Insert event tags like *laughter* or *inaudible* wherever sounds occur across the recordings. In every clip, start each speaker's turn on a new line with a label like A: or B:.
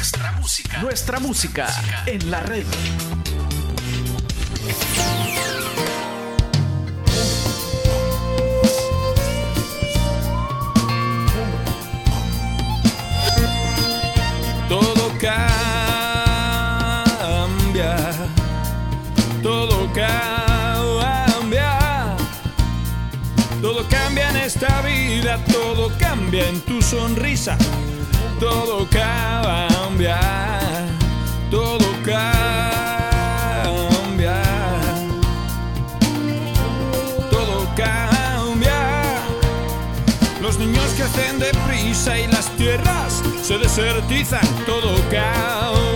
A: Nuestra música. Nuestra música en la red.
B: Todo cambia, todo cambia, todo cambia en esta vida, todo cambia en tu sonrisa, todo cambia, todo cambia, todo cambia. Los niños crecen deprisa y las tierras se desertizan, todo cambia.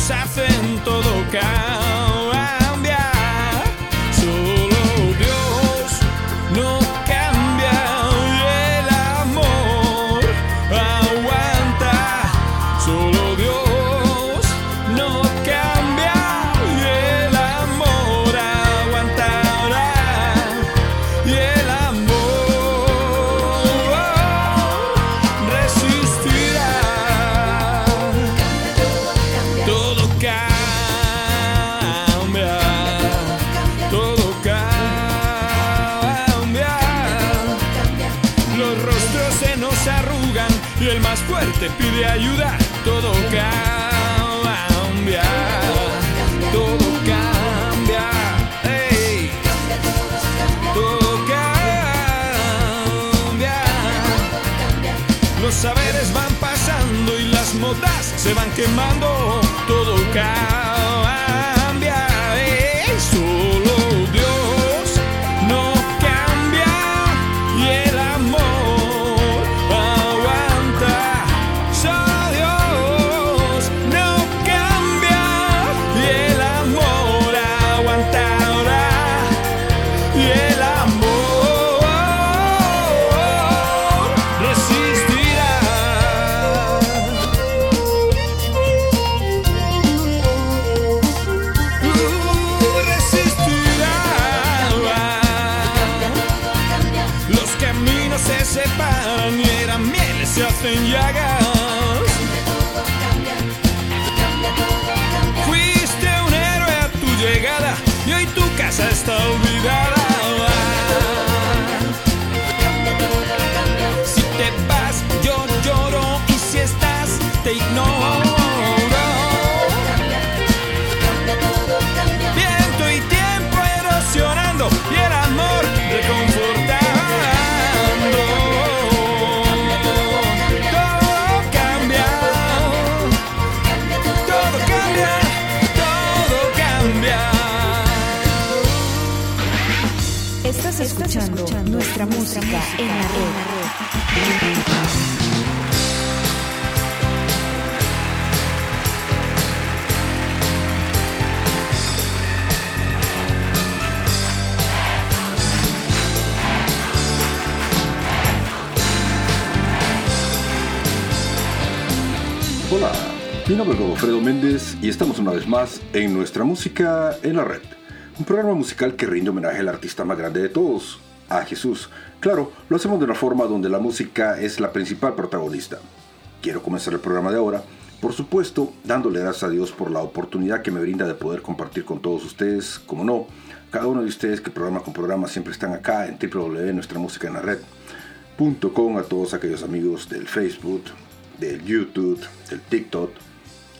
B: Deshacen, todo cambia. Se van quemando. Todo cambia. Estás
C: escuchando, nuestra, música, en la red.
D: Hola, mi nombre es Godofredo Méndez y estamos una vez más en Nuestra Música en la Red, un programa musical que rinde homenaje al artista más grande de todos, a Jesús. Claro, lo hacemos de una forma donde la música es la principal protagonista. Quiero comenzar el programa de ahora, por supuesto, dándole gracias a Dios por la oportunidad que me brinda de poder compartir con todos ustedes, como no, cada uno de ustedes que programa con programa siempre están acá en www.nuestramusicaenlared.com, a todos aquellos amigos del Facebook, del YouTube, del TikTok,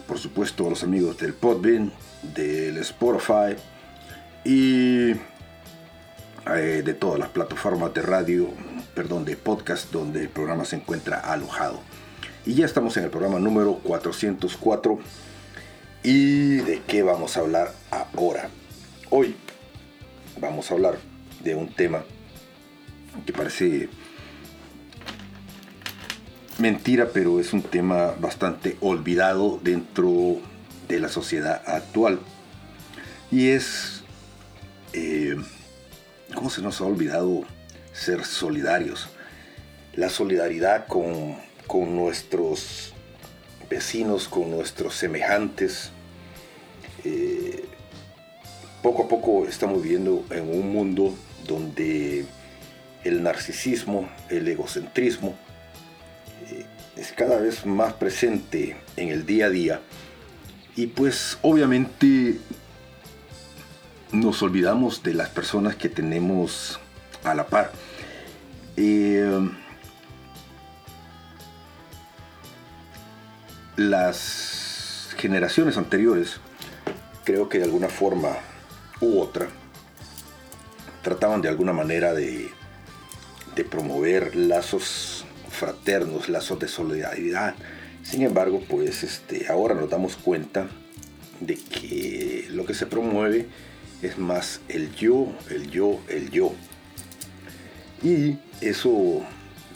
D: por supuesto a los amigos del Podbean, del Spotify y eh, de todas las plataformas de radio, perdón, de podcast donde el programa se encuentra alojado. Y ya estamos en el programa número 404. ¿Y de qué vamos a hablar ahora? Hoy vamos a hablar de un tema que parece mentira, pero es un tema bastante olvidado dentro de la sociedad actual. Y es, eh, ¿cómo ¿Cómo se nos ha olvidado ser solidarios? La solidaridad con, con nuestros vecinos, con nuestros semejantes. Eh, poco a poco estamos viviendo en un mundo donde el narcisismo, el egocentrismo, eh, es cada vez más presente en el día a día. Y pues obviamente nos olvidamos de las personas que tenemos a la par. Eh, las generaciones anteriores, creo que de alguna forma u otra, trataban de alguna manera de, de promover lazos fraternos, lazos de solidaridad. Sin embargo, pues este, ahora nos damos cuenta de que lo que se promueve es más el yo, el yo, el yo. Y eso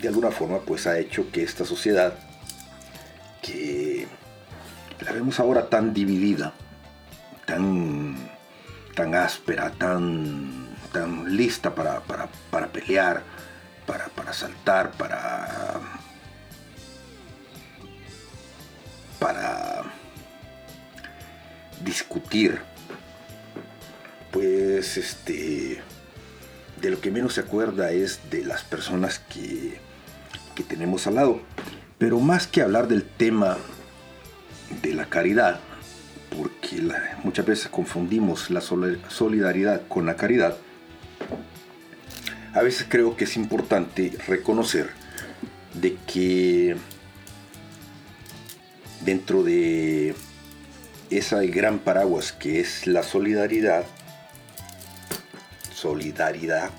D: de alguna forma pues ha hecho que esta sociedad que la vemos ahora tan dividida, tan, tan áspera, tan, tan lista para, pelear, para, para saltar, para, para discutir pues este, de lo que menos se acuerda es de las personas que, que tenemos al lado. Pero más que hablar del tema de la caridad, porque muchas veces confundimos la solidaridad con la caridad, a veces creo que es importante reconocer de que dentro de esa gran paraguas que es la solidaridad, solidaridad.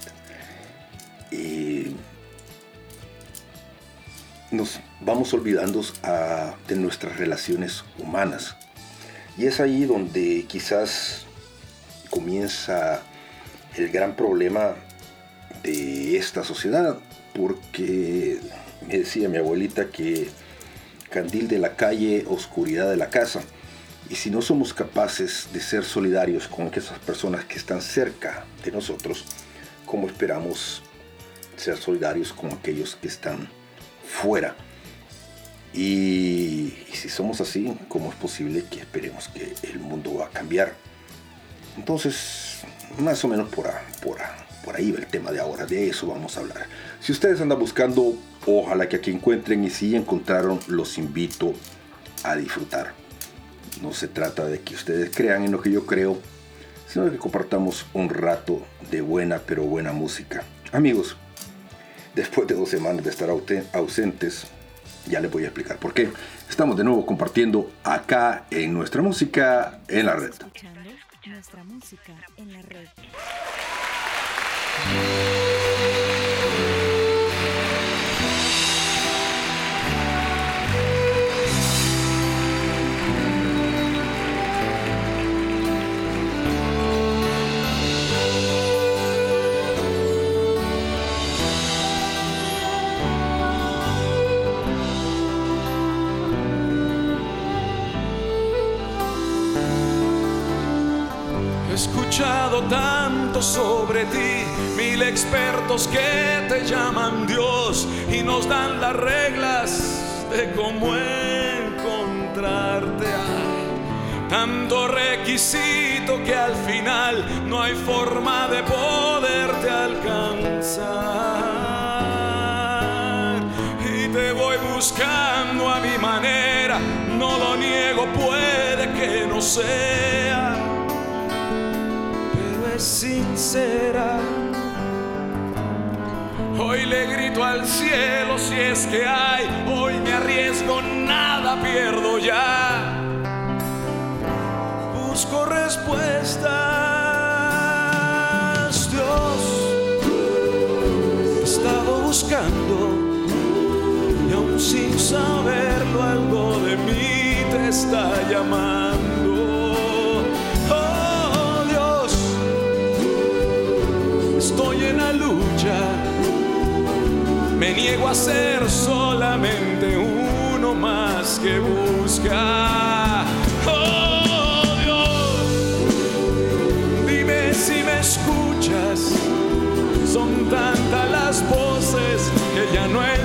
D: nos vamos olvidando de nuestras relaciones humanas. Y es ahí donde quizás comienza el gran problema de esta sociedad, porque me decía mi abuelita que candil de la calle, oscuridad de la casa. Y si no somos capaces de ser solidarios con esas personas que están cerca de nosotros, ¿cómo esperamos ser solidarios con aquellos que están fuera? Y, si somos así, ¿cómo es posible que esperemos que el mundo va a cambiar? Entonces, más o menos por, por, por ahí va el tema de ahora, de eso vamos a hablar. Si ustedes andan buscando, ojalá que aquí encuentren y si encontraron, los invito a disfrutar. No se trata de que ustedes crean en lo que yo creo, sino de que compartamos un rato de buena pero buena música. Amigos, después de dos semanas de estar ausentes, ya les voy a explicar por qué. Estamos de nuevo compartiendo acá en nuestra música en la red. Nuestra música en la red.
E: Tanto sobre ti, mil expertos que te llaman Dios y nos dan las reglas de cómo encontrarte. tanto requisito que al final no hay forma de poderte alcanzar. Y te voy buscando a mi manera, no lo niego, puede que no sea sincera. Hoy le grito al cielo si es que hay, hoy me arriesgo, nada pierdo ya. Busco respuestas, Dios. He estado buscando y aún sin saberlo algo de mí te está llamando. estoy en la lucha, me niego a ser solamente uno más que busca. Oh Dios, dime si me escuchas, son tantas las voces que ya no hay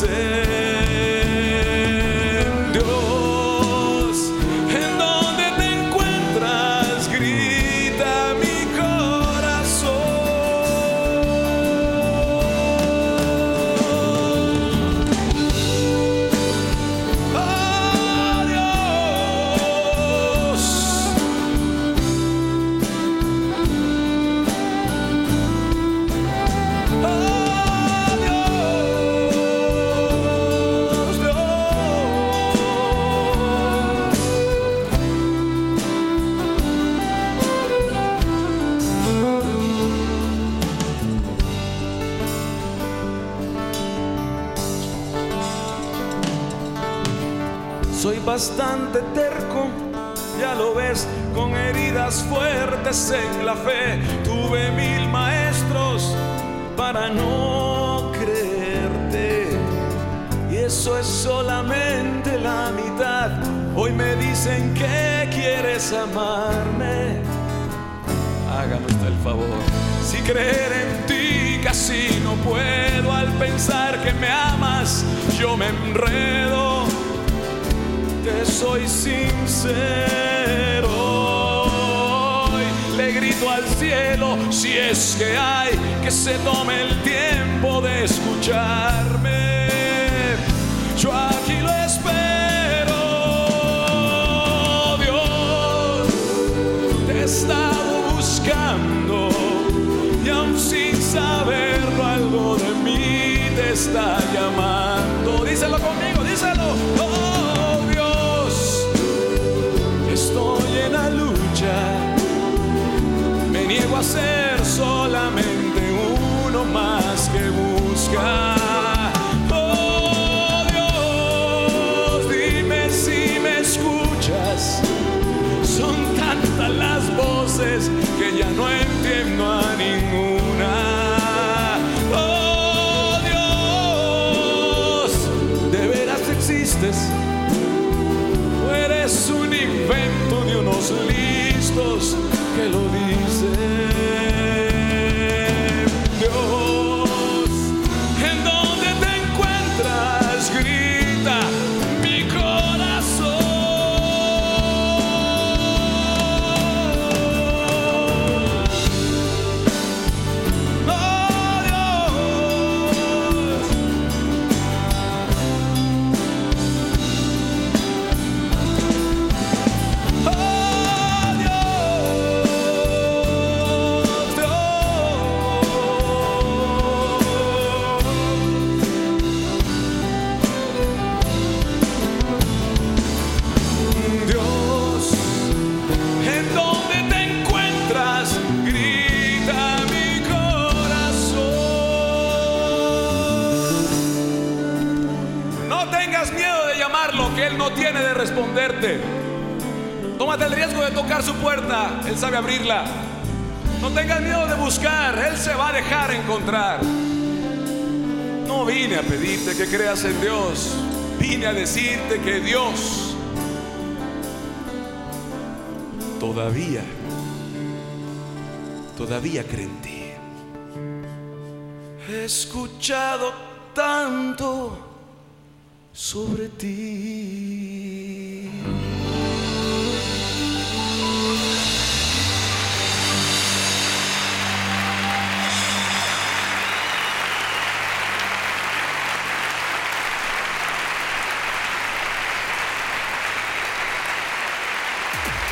E: bastante creer en ti casi no puedo al pensar que me amas, yo me enredo soy sincero. le grito al cielo si es que hay que se tome el tiempo de escucharme. Yo aquí lo espero, está llamando. Díselo conmigo, díselo. Oh, Me niego a ser solamente uno más que busca. Tómate el riesgo de tocar su puerta, Él sabe abrirla. No tengas miedo de buscar, Él se va a dejar encontrar. No vine a pedirte que creas en Dios, vine a decirte que Dios todavía, todavía cree en ti. He escuchado tanto sobre ti.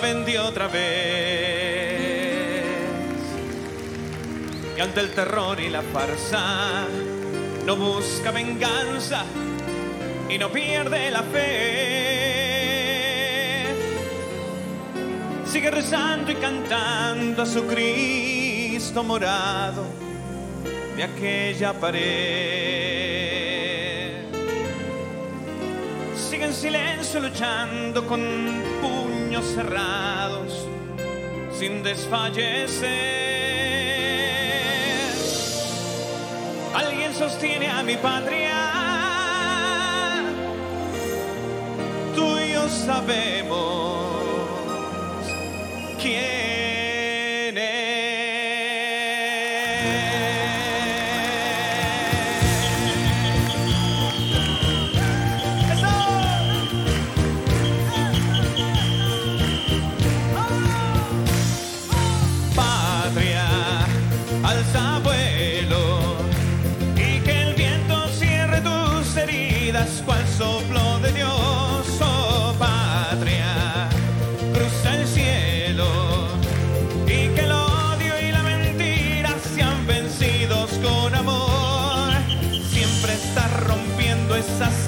F: vendí otra vez. Y ante el terror y la farsa, no busca venganza y no pierde la fe. Sigue rezando y cantando a su Cristo morado de aquella pared. Sigue en silencio luchando con pura cerrados sin desfallecer. Alguien sostiene a mi patria, tú y yo sabemos. esas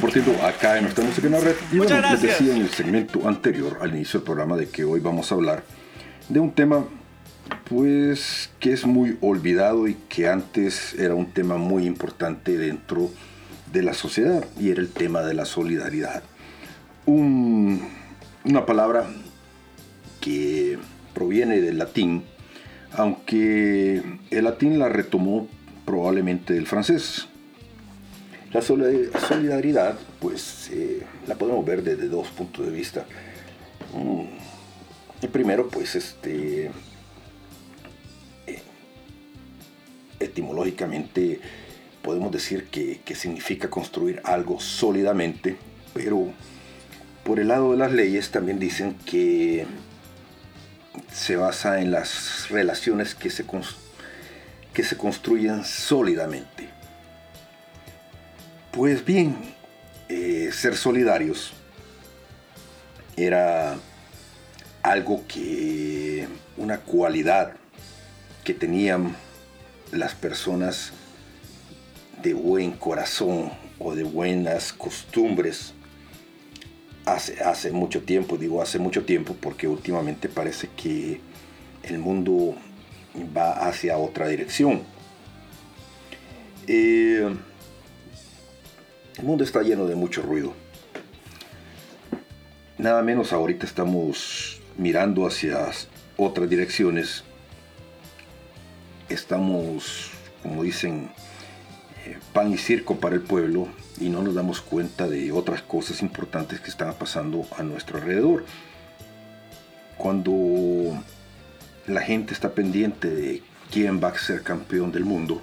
D: compartiendo acá en nuestra música en la red. Y bueno, les decía en el segmento anterior, al inicio del programa, de que hoy vamos a hablar de un tema pues que es muy olvidado y que antes era un tema muy importante dentro de la sociedad y era el tema de la solidaridad. Una palabra que proviene del latín, aunque el latín la retomó probablemente del francés, la solidaridad, pues, eh, la podemos ver desde dos puntos de vista. Mm, el primero, pues, este, eh, etimológicamente podemos decir que, que significa construir algo sólidamente, pero por el lado de las leyes también dicen que se basa en las relaciones que se, que se construyen sólidamente. Pues bien, eh, ser solidarios era algo que, una cualidad que tenían las personas de buen corazón o de buenas costumbres hace, hace mucho tiempo, digo hace mucho tiempo porque últimamente parece que el mundo va hacia otra dirección. Eh, el mundo está lleno de mucho ruido. Nada menos ahorita estamos mirando hacia otras direcciones. Estamos, como dicen, eh, pan y circo para el pueblo y no nos damos cuenta de otras cosas importantes que están pasando a nuestro alrededor. Cuando la gente está pendiente de quién va a ser campeón del mundo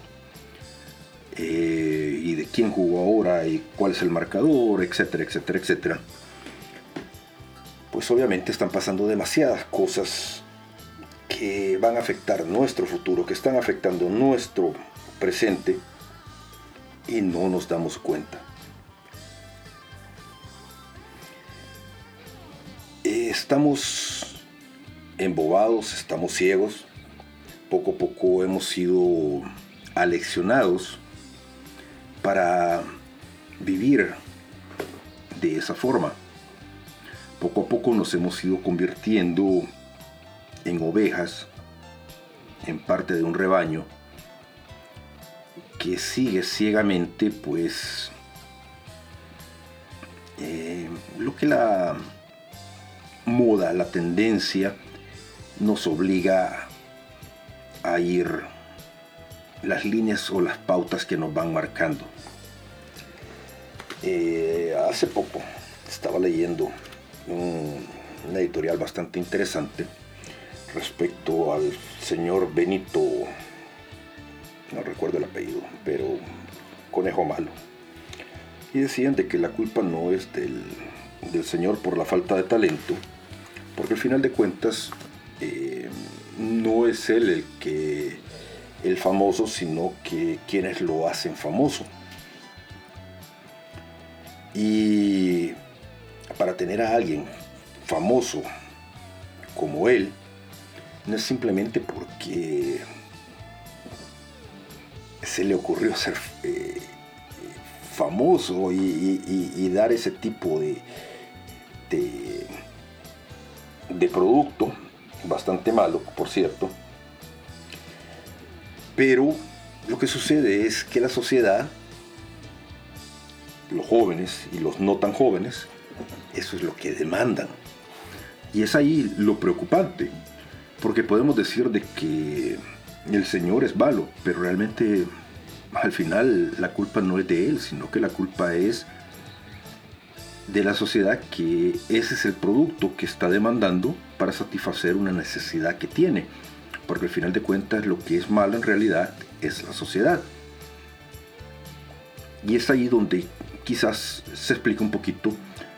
D: eh, y de quién jugó ahora y cuál es el marcador, etcétera, etcétera, etcétera, pues obviamente están pasando demasiadas cosas que van a afectar nuestro futuro, que están afectando nuestro presente y no nos damos cuenta. Estamos embobados, estamos ciegos, poco a poco hemos sido aleccionados para vivir de esa forma. Poco a poco nos hemos ido convirtiendo en ovejas, en parte de un rebaño, que sigue ciegamente pues eh, lo que la moda, la tendencia nos obliga a ir las líneas o las pautas que nos van marcando. Eh, hace poco estaba leyendo un, editorial bastante interesante respecto al señor Benito no recuerdo el apellido, pero conejo malo. Y decían de que la culpa no es del, Señor por la falta de talento, porque al final de cuentas eh, no es él el que el famoso, sino que quienes lo hacen famoso. Y para tener a alguien famoso como él, no es simplemente porque se le ocurrió ser eh, famoso y, dar ese tipo de, de, producto, bastante malo, por cierto. Pero lo que sucede es que la sociedad, los jóvenes y los no tan jóvenes, eso es lo que demandan. Y es ahí lo preocupante, porque podemos decir de que el Señor es malo, pero realmente al final la culpa no es de Él, sino que la culpa es de la sociedad que ese es el producto que está demandando para satisfacer una necesidad que tiene. Porque al final de cuentas lo que es malo en realidad es la sociedad. Y es ahí donde quizás se explica un poquito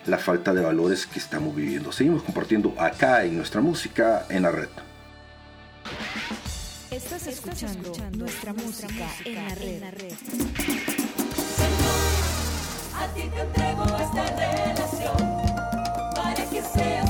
D: la falta de valores que estamos viviendo. Seguimos compartiendo acá en nuestra música en la red.
G: Estás escuchando, nuestra, música, en la red.
H: a ti te entrego esta relación para que seas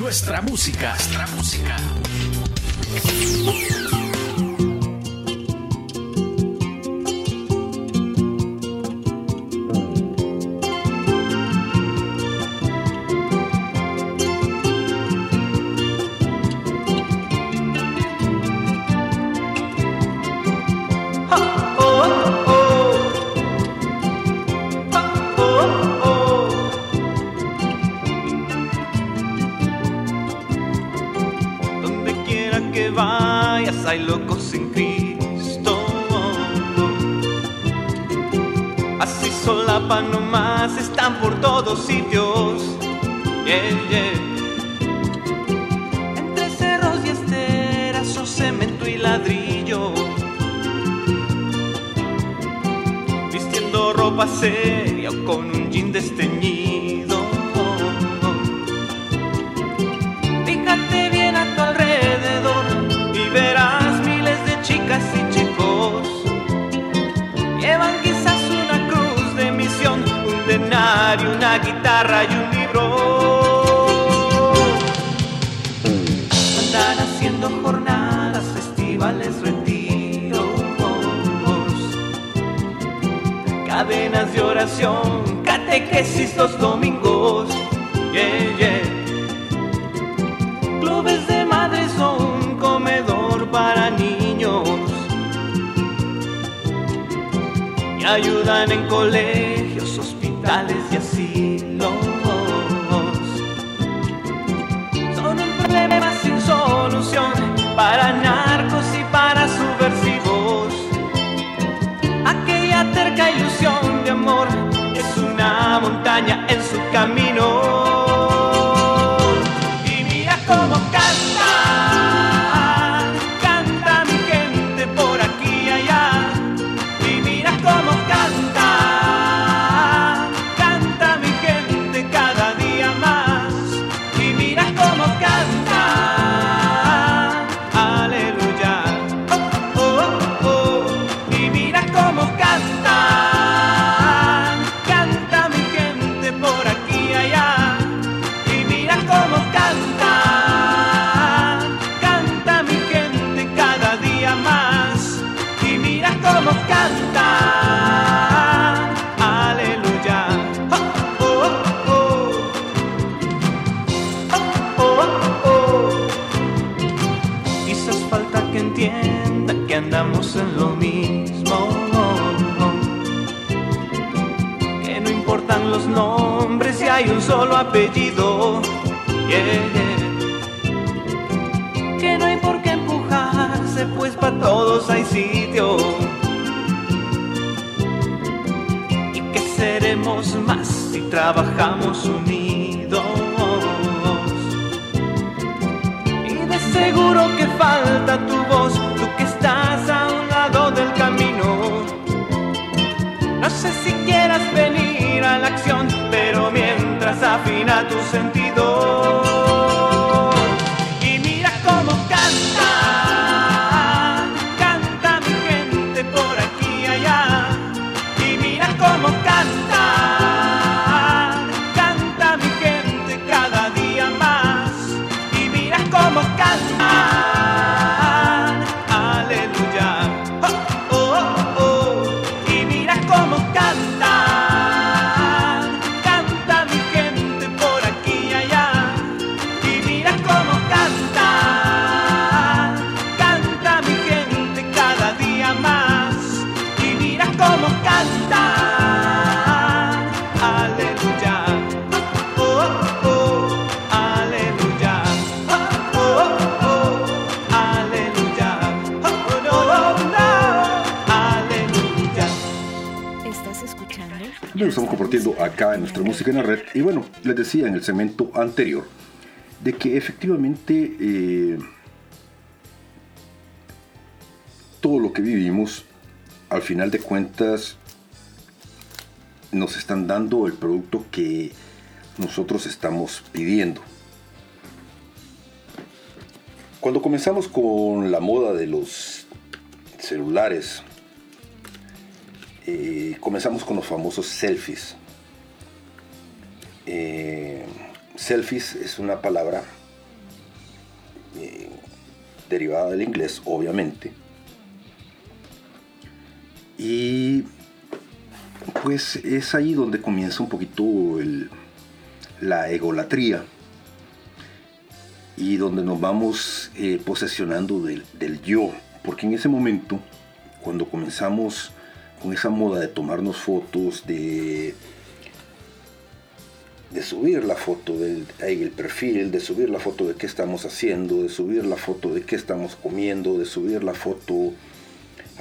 I: nuestra música. Nuestra música. En
D: el segmento anterior de que efectivamente eh, todo lo que vivimos, al final de cuentas, nos están dando el producto que nosotros estamos pidiendo. Cuando comenzamos con la moda de los celulares, eh, comenzamos con los famosos selfies. Selfies es una palabra eh, derivada del inglés, obviamente. Y pues es ahí donde comienza un poquito la egolatría y donde nos vamos eh, posesionando del yo. Porque en ese momento, cuando comenzamos con esa moda de tomarnos fotos, de, de subir la foto del ahí el perfil, de subir la foto de qué estamos haciendo, de subir la foto de qué estamos comiendo, de subir la foto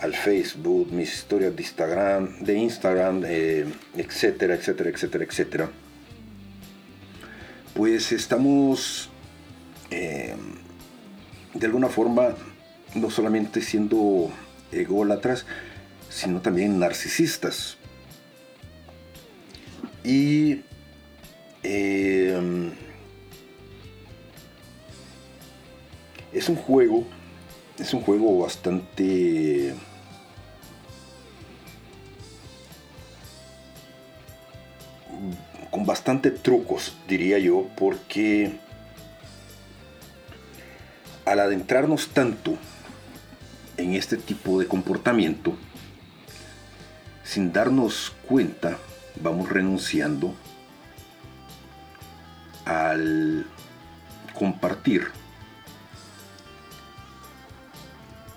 D: al Facebook, mis historias de Instagram, de Instagram, eh, etcétera, etcétera, etcétera, etcétera. Pues estamos eh, de alguna forma no solamente siendo ególatras, sino también narcisistas. Y eh, es un juego, es un juego bastante con bastante trucos, diría yo, porque al adentrarnos tanto en este tipo de comportamiento, sin darnos cuenta, vamos renunciando al compartir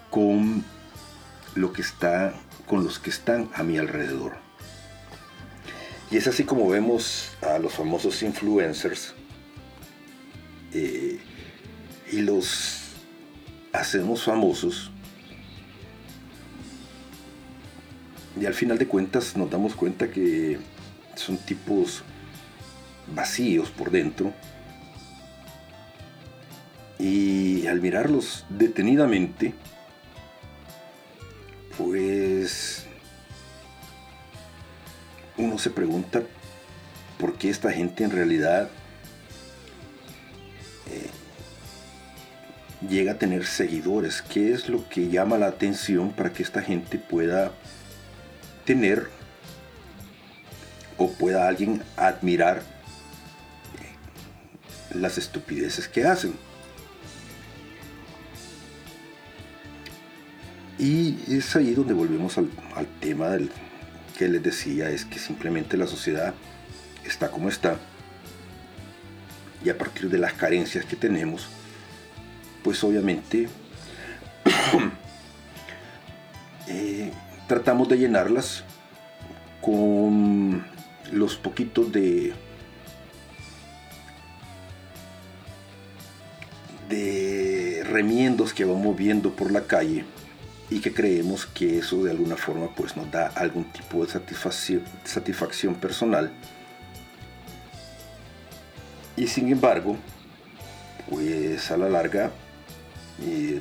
D: con lo que está con los que están a mi alrededor. Y es así como vemos a los famosos influencers eh, y los hacemos famosos. Y al final de cuentas nos damos cuenta que son tipos vacíos por dentro. Y al mirarlos detenidamente, pues uno se pregunta por qué esta gente en realidad eh, llega a tener seguidores, qué es lo que llama la atención para que esta gente pueda tener o pueda alguien admirar las estupideces que hacen. Y es ahí donde volvemos al, tema del, que les decía, es que simplemente la sociedad está como está. Y a partir de las carencias que tenemos, pues obviamente *coughs* eh, tratamos de llenarlas con los poquitos de de remiendos que vamos viendo por la calle y que creemos que eso de alguna forma pues nos da algún tipo de satisfacción, satisfacción personal. Y sin embargo pues a la larga eh,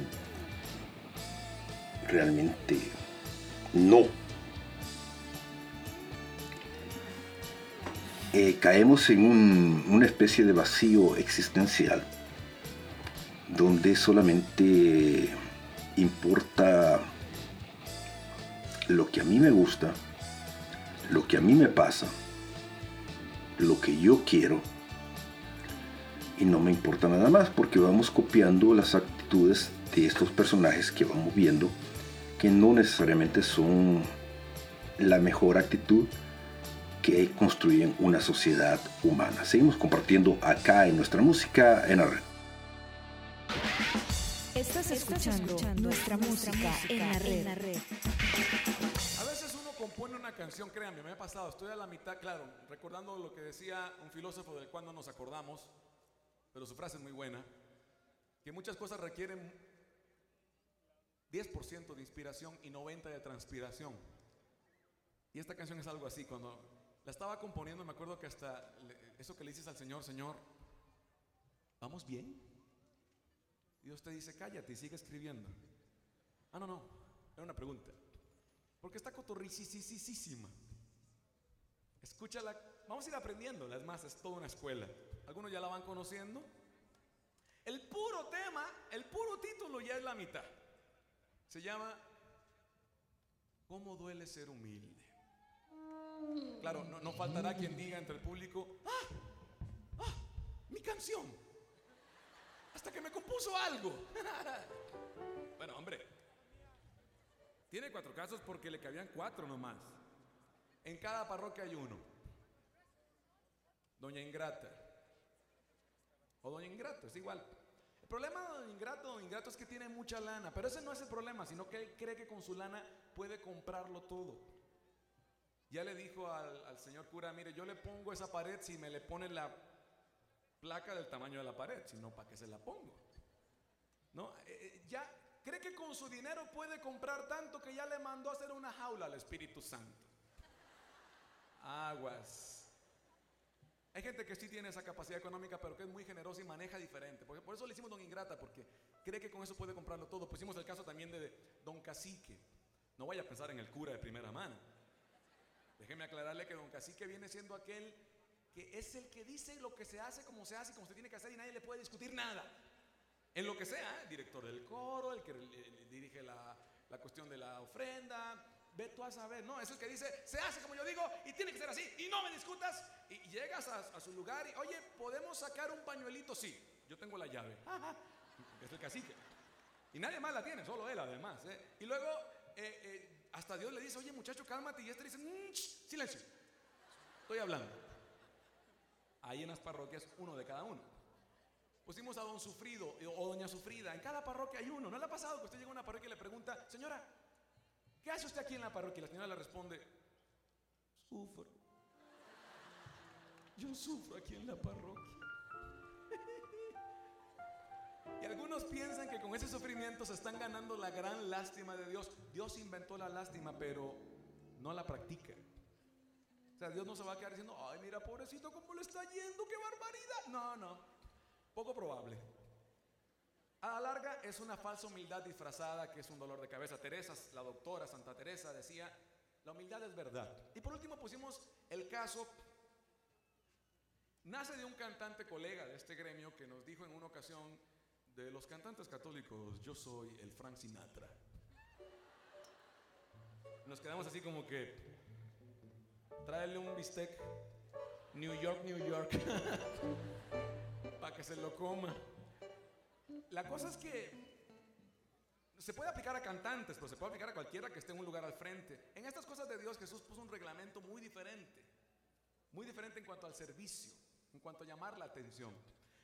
D: realmente no. Eh, caemos en un- una especie de vacío existencial donde solamente importa lo que a mí me gusta, lo que a mí me pasa, lo que yo quiero y no me importa nada más porque vamos copiando las actitudes de estos personajes que vamos viendo que no necesariamente son la mejor actitud que construyen una sociedad humana. Seguimos compartiendo acá en nuestra música en la red.
G: Estás escuchando nuestra música en la red.
E: A veces uno compone una canción, créanme, me ha pasado, estoy a la mitad, claro, recordando lo que decía un filósofo del cual no nos acordamos, pero su frase es muy buena, que muchas cosas requieren 10% de inspiración y 90% de transpiración. Y esta canción es algo así, cuando la estaba componiendo me acuerdo que hasta eso que le dices al Señor, Señor, ¿vamos bien? Dios te dice, cállate y sigue escribiendo. Ah, no, no, era una pregunta. Porque está cotorricisísima. Escúchala, vamos a ir aprendiendo, es más, es toda una escuela. Algunos ya la van conociendo. El puro tema, el puro título ya es la mitad. Se llama ¿Cómo duele ser humilde? Claro, no, no faltará quien diga entre el público, ¡ah! ¡ah! ¡Mi canción! Hasta que me compuso algo. *laughs* bueno, hombre, tiene cuatro casos porque le cabían cuatro nomás. En cada parroquia hay uno. Doña Ingrata. O Doña Ingrato, es igual. El problema de Doña Ingrato, Doña Ingrato es que tiene mucha lana, pero ese no es el problema, sino que él cree que con su lana puede comprarlo todo. Ya le dijo al, al señor cura, mire, yo le pongo esa pared si me le pone la placa del tamaño de la pared, si no, ¿para qué se la pongo? ¿No? Eh, eh, ya cree que con su dinero puede comprar tanto que ya le mandó a hacer una jaula al Espíritu Santo. Aguas. Hay gente que sí tiene esa capacidad económica, pero que es muy generosa y maneja diferente. Porque por eso le hicimos don Ingrata, porque cree que con eso puede comprarlo todo. Pusimos el caso también de don Cacique. No vaya a pensar en el cura de primera mano. Déjeme aclararle que don Cacique viene siendo aquel que es el que dice lo que se hace, como se hace, como se tiene que hacer y nadie le puede discutir nada. En lo que sea, ¿eh? director del coro, el que dirige la, la cuestión de la ofrenda, ve tú a saber, no, es el que dice, se hace como yo digo y tiene que ser así y no me discutas y, llegas a, a su lugar y, oye, ¿podemos sacar un pañuelito? Sí, yo tengo la llave. *laughs* es el cacique. Y nadie más la tiene, solo él además. ¿eh? Y luego eh, eh, hasta Dios le dice, oye muchacho, cálmate y este le dice, "Mm, silencio, estoy hablando. Ahí en las parroquias, uno de cada uno. Pusimos a don Sufrido eh, o doña Sufrida. En cada parroquia hay uno. ¿No le ha pasado que usted llega a una parroquia y le pregunta, señora, ¿qué hace usted aquí en la parroquia? Y la señora le responde, sufro. Yo sufro aquí en la parroquia. *laughs* Y algunos piensan que con ese sufrimiento se están ganando la gran lástima de Dios. Dios inventó la lástima, pero no la practica. Sea, Dios no se va a quedar diciendo, ay, mira, pobrecito, cómo le está yendo, qué barbaridad. No, no, poco probable. A la larga es una falsa humildad disfrazada que es un dolor de cabeza. Teresa, la doctora Santa Teresa decía, la humildad es verdad. Y por último pusimos el caso, nace de un cantante colega de este gremio que nos dijo en una ocasión, de los cantantes católicos, yo soy el Frank Sinatra. Nos quedamos así como que, tráele un bistec, New York, New York, *laughs* para que se lo coma. La cosa es que se puede aplicar a cantantes, pero se puede aplicar a cualquiera que esté en un lugar al frente. En estas cosas de Dios Jesús puso un reglamento muy diferente, muy diferente en cuanto al servicio, en cuanto a llamar la atención.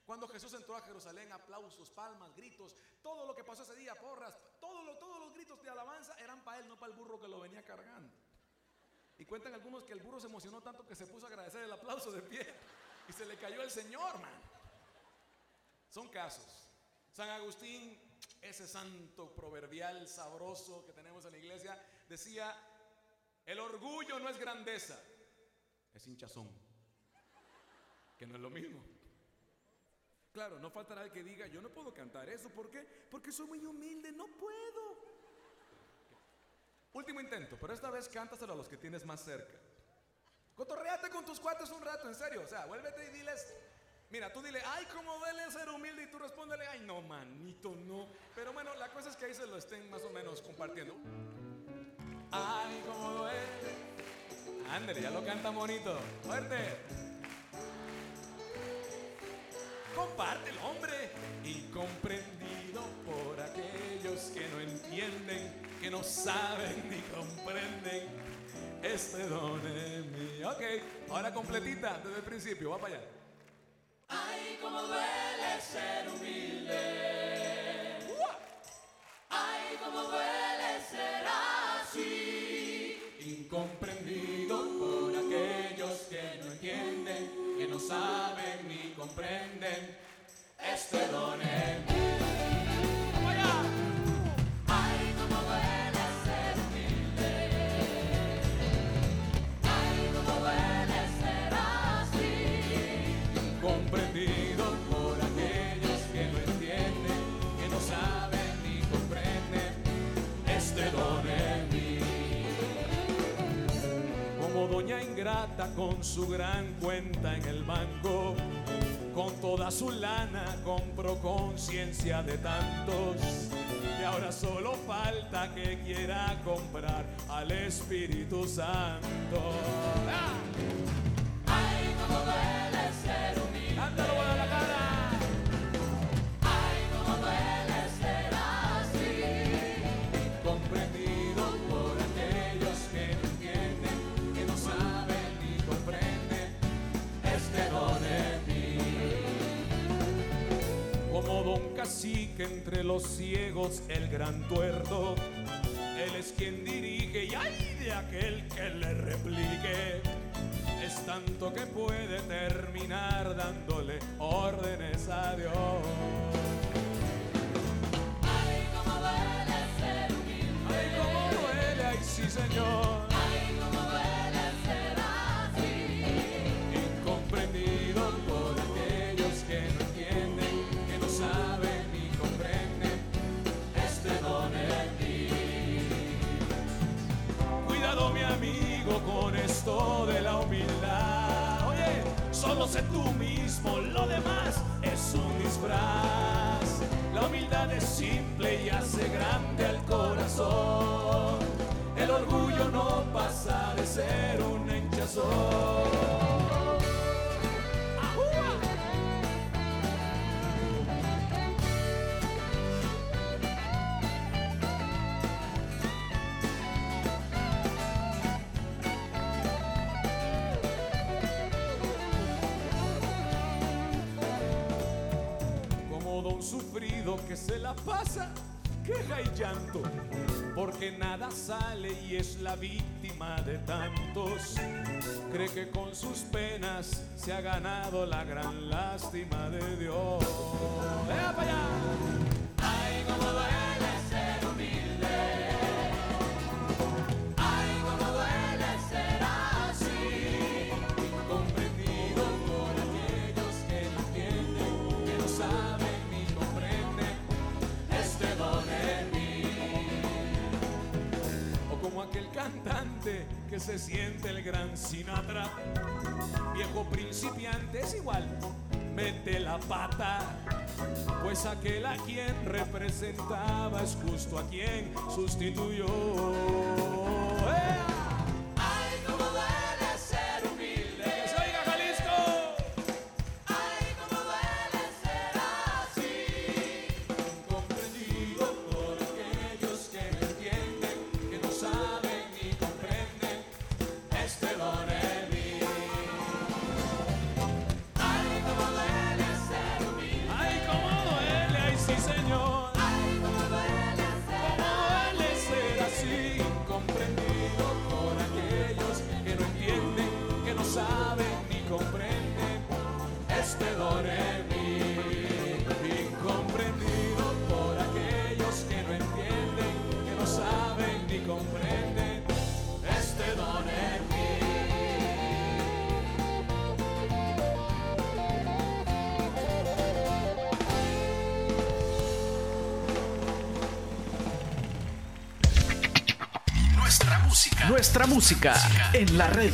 E: Cuando Jesús entró a Jerusalén, aplausos, palmas, gritos, todo lo que pasó ese día, porras, todo todos los gritos de alabanza eran para él, no para el burro que lo venía cargando. Y cuentan algunos que el burro se emocionó tanto que se puso a agradecer el aplauso de pie y se le cayó el Señor, man. Son casos. San Agustín, ese santo proverbial sabroso que tenemos en la iglesia, decía, el orgullo no es grandeza, es hinchazón, que no es lo mismo. Claro, no faltará el que diga, yo no puedo cantar eso. ¿Por qué? Porque soy muy humilde, no puedo. Último intento, pero esta vez cántaselo a los que tienes más cerca. Cotorreate con tus cuates un rato, en serio. O sea, vuélvete y diles, mira, tú dile, ay, cómo duele ser humilde. Y tú respóndele, ay, no, manito, no. Pero bueno, la cosa es que ahí se lo estén más o menos compartiendo. Ay, cómo duele. Ándale, ya lo canta bonito. Fuerte. comparte el hombre, incomprendido por aquellos que no entienden, que no saben ni comprenden este don en mí. Ok, ahora completita desde el principio, va para allá.
H: Ay, cómo duele ser humilde. Ay, cómo duele ser así.
E: Incomprendido por aquellos que no entienden, que no saben ni comprenden este don en mí. Ingrata con su gran cuenta en el banco, con toda su lana compró conciencia de tantos. Y ahora solo falta que quiera comprar al Espíritu Santo. ¡Ah! Cacique entre los ciegos, el gran tuerto, él es quien dirige y hay de aquel que le replique. Es tanto que puede terminar dándole órdenes a Dios.
H: Ay, cómo duele ser humilde.
E: Ay, cómo duele, ay sí señor. Solo sé tú mismo, lo demás es un disfraz. La humildad es simple y hace grande al corazón. El orgullo no pasa de ser un hinchazón. La pasa queja y llanto, porque nada sale y es la víctima de tantos. Cree que con sus penas se ha ganado la gran lástima de Dios. ¡Vea para allá! Sinatra, viejo principiante es igual, mete la pata. Pues aquel a quien representaba es justo a quien sustituyó.
A: Música en la red.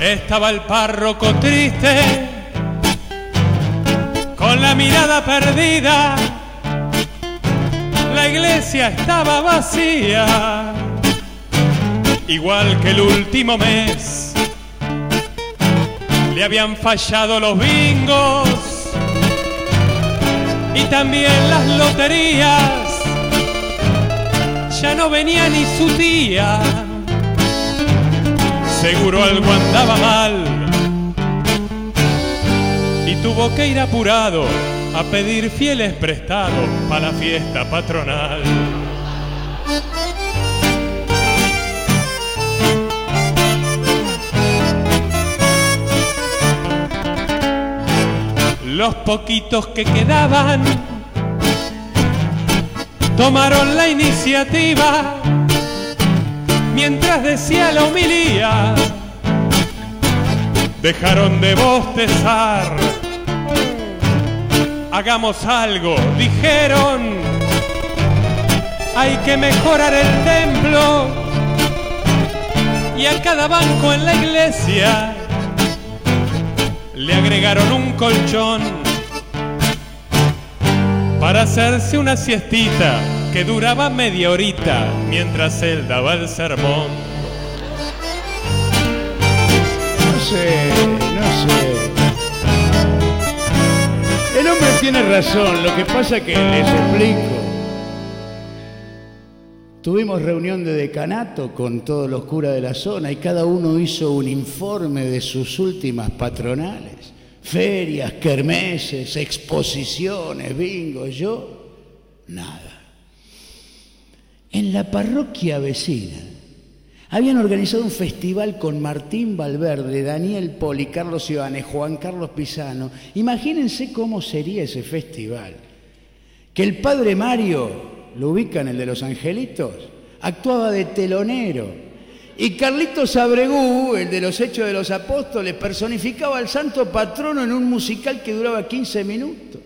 J: Estaba el párroco triste, con la mirada perdida. La iglesia estaba vacía, igual que el último mes. Le habían fallado los bingos y también las loterías. Ya no venía ni su tía seguro algo andaba mal y tuvo que ir apurado a pedir fieles prestados para la fiesta patronal. Los poquitos que quedaban tomaron la iniciativa mientras decía la homilía, dejaron de bostezar. Hagamos algo, dijeron, hay que mejorar el templo y a cada banco en la iglesia le agregaron un colchón para hacerse una siestita que duraba media horita mientras él daba el sermón.
K: No sé, no sé. El hombre tiene razón, lo que pasa que les explico. Tuvimos reunión de decanato con todos los curas de la zona y cada uno hizo un informe de sus últimas patronales. Ferias, kermeses, exposiciones, bingo. Yo, nada. En la parroquia vecina habían organizado un festival con Martín Valverde, Daniel Poli, Carlos Ivane, Juan Carlos Pisano. Imagínense cómo sería ese festival. Que el padre Mario, lo ubican el de los angelitos, actuaba de telonero. Y Carlitos Abregú, el de los Hechos de los Apóstoles, personificaba al santo patrono en un musical que duraba 15 minutos.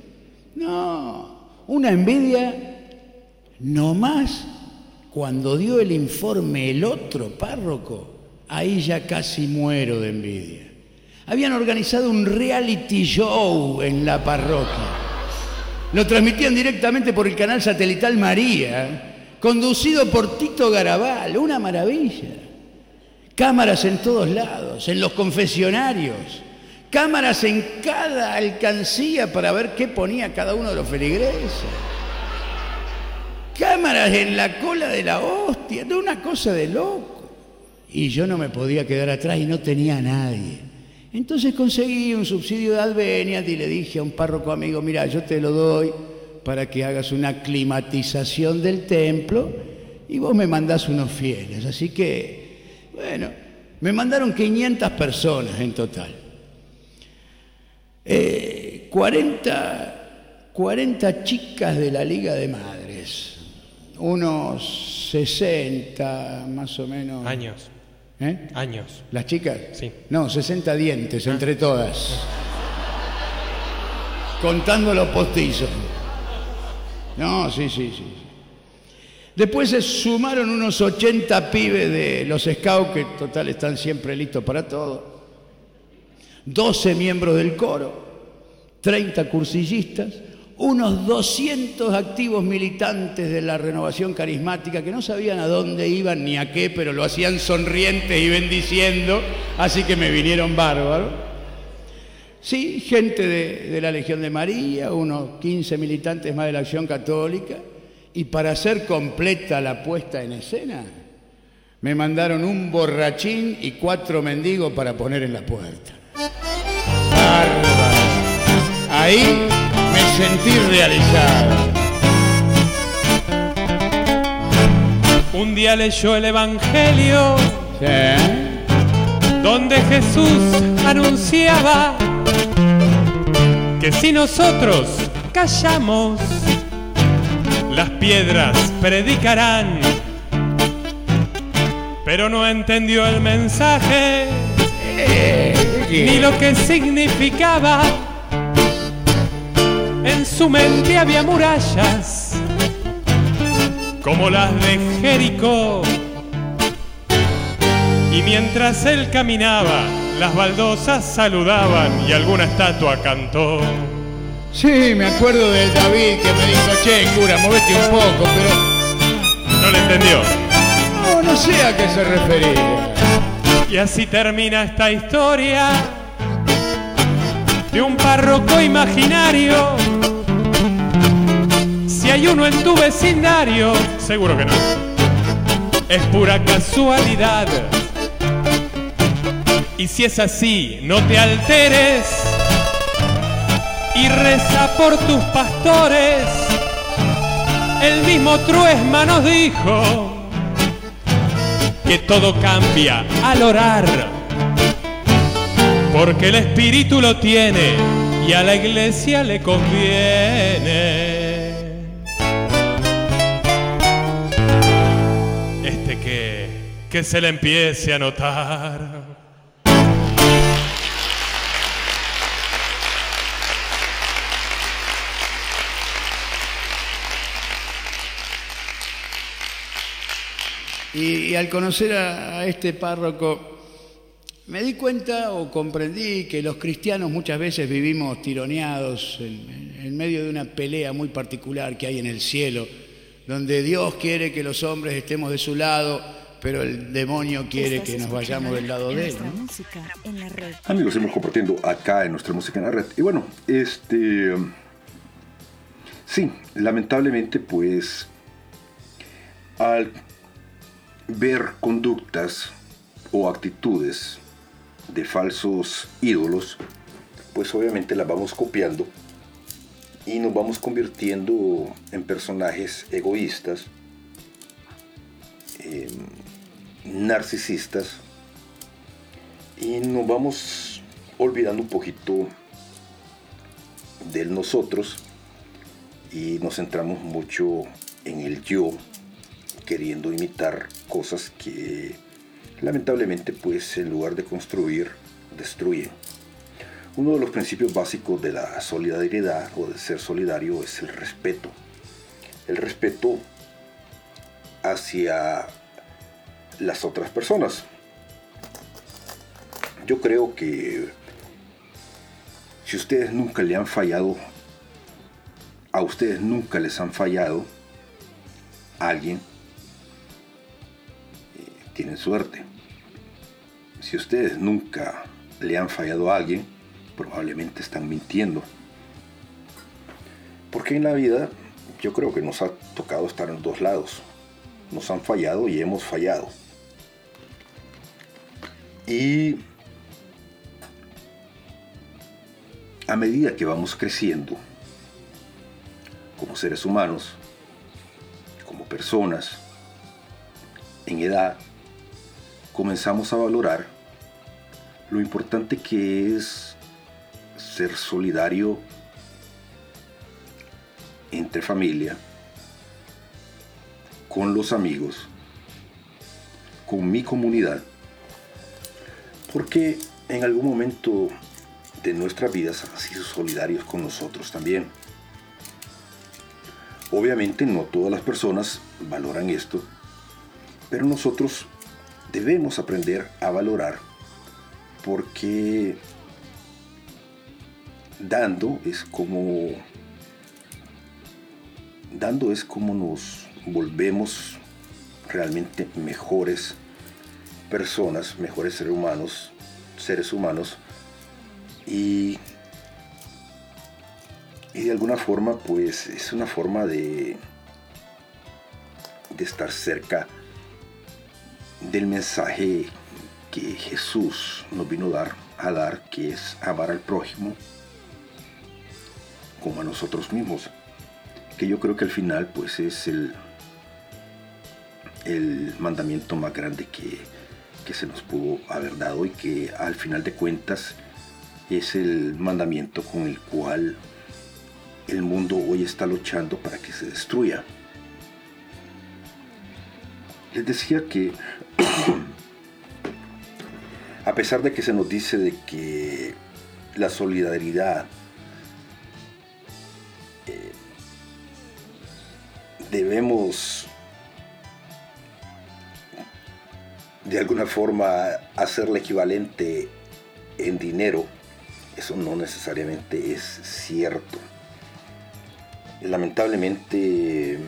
K: No, una envidia no más cuando dio el informe el otro párroco, ahí ya casi muero de envidia. Habían organizado un reality show en la parroquia. Lo transmitían directamente por el canal satelital María, conducido por Tito Garabal, una maravilla. Cámaras en todos lados, en los confesionarios, cámaras en cada alcancía para ver qué ponía cada uno de los feligreses. cámaras en la cola de la hostia, de una cosa de loco. Y yo no me podía quedar atrás y no tenía a nadie. Entonces conseguí un subsidio de Albenias y le dije a un párroco amigo, mira, yo te lo doy para que hagas una climatización del templo y vos me mandás unos fieles. Así que, bueno, me mandaron 500 personas en total. Eh, 40, 40 chicas de la Liga de Madres, unos 60 más o menos.
J: Años.
K: ¿Eh?
J: Años.
K: ¿Las chicas?
J: Sí.
K: No, 60 dientes entre todas. Contando los postizos. No, sí, sí, sí. Después se sumaron unos 80 pibes de los scouts, que total están siempre listos para todo. 12 miembros del coro, 30 cursillistas, unos 200 activos militantes de la renovación carismática que no sabían a dónde iban ni a qué, pero lo hacían sonrientes y bendiciendo, así que me vinieron bárbaros. Sí, gente de, de la Legión de María, unos 15 militantes más de la Acción Católica, y para hacer completa la puesta en escena, me mandaron un borrachín y cuatro mendigos para poner en la puerta. Bárbaro. Ahí sentí realizado.
J: Un día leyó el Evangelio
K: Sí.
J: donde Jesús anunciaba que si nosotros callamos, las piedras predicarán. Pero no entendió el mensaje ni lo que significaba. En su mente había murallas como las de Jericó. Y mientras él caminaba, las baldosas saludaban y alguna estatua cantó.
K: Sí, me acuerdo del David que me dijo, che, cura, movete un poco, pero
J: No le entendió.
K: no, no sé a qué se refería.
J: Y así termina esta historia de un párroco imaginario. Hay uno en tu vecindario, seguro que no. Es pura casualidad. Y si es así, no te alteres y reza por tus pastores. El mismo Truesma nos dijo que todo cambia al orar, porque el Espíritu lo tiene y a la iglesia le conviene. Que, se le empiece a notar.
K: Y, al conocer a, este párroco, me di cuenta o comprendí que los cristianos muchas veces vivimos tironeados en medio de una pelea muy particular que hay en el cielo, donde Dios quiere que los hombres estemos de su lado, pero el demonio quiere
G: Estás
K: que nos vayamos del lado de él. ¿no?
G: música en la red.
D: Amigos, seguimos compartiendo acá en nuestra música en la red. Y bueno, este. Sí, lamentablemente, pues. Al ver conductas o actitudes de falsos ídolos, pues obviamente las vamos copiando y nos vamos convirtiendo en personajes egoístas, em, narcisistas y nos vamos olvidando un poquito del nosotros y nos centramos mucho en el yo, queriendo imitar cosas que lamentablemente pues en lugar de construir, destruyen. Uno de los principios básicos de la solidaridad o de ser solidario es el respeto. El respeto hacia las otras personas. Yo creo que si ustedes nunca le han fallado, a ustedes nunca les han fallado alguien, eh, tienen suerte. Si ustedes nunca le han fallado a alguien, probablemente están mintiendo. Porque en la vida yo creo que nos ha tocado estar en dos lados. Nos han fallado y hemos fallado. Y a medida que vamos creciendo como seres humanos, como personas, en edad, comenzamos a valorar lo importante que es ser solidario entre familia, con los amigos, con mi comunidad, porque en algún momento de nuestras vidas han sido solidarios con nosotros también. Obviamente no todas las personas valoran esto, pero nosotros debemos aprender a valorar porque dando es como dando es como nos volvemos realmente mejores personas, mejores seres humanos, seres humanos y y de alguna forma pues es una forma de de estar cerca del mensaje que Jesús nos vino a dar, a dar, que es amar al prójimo como a nosotros mismos. Que yo creo que al final pues es el, el mandamiento más grande que, que se nos pudo haber dado y que al final de cuentas es el mandamiento con el cual el mundo hoy está luchando para que se destruya. Les decía que *clears throat* a pesar de que se nos dice de que la solidaridad eh, debemos de alguna forma hacerle equivalente en dinero, eso no necesariamente es cierto. Lamentablemente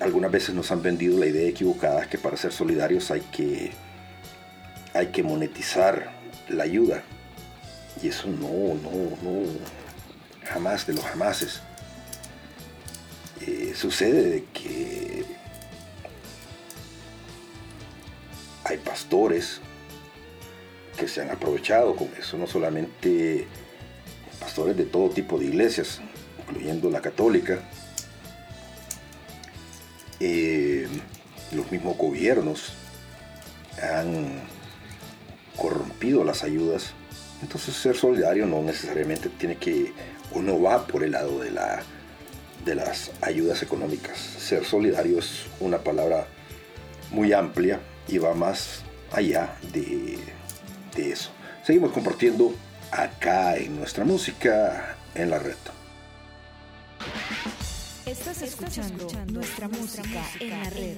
D: algunas veces nos han vendido la idea equivocada que para ser solidarios hay que, hay que monetizar la ayuda. Y eso no, no, no, jamás de los jamases. Eh, sucede de que hay pastores que se han aprovechado con eso, no solamente pastores de todo tipo de iglesias, incluyendo la católica, eh, los mismos gobiernos han corrompido las ayudas. Entonces ser solidario no necesariamente tiene que, o no va por el lado de, la, de las ayudas económicas. Ser solidario es una palabra muy amplia y va más allá de, de eso. Seguimos compartiendo acá en nuestra música en la red.
C: Estás escuchando, nuestra, música, en la red.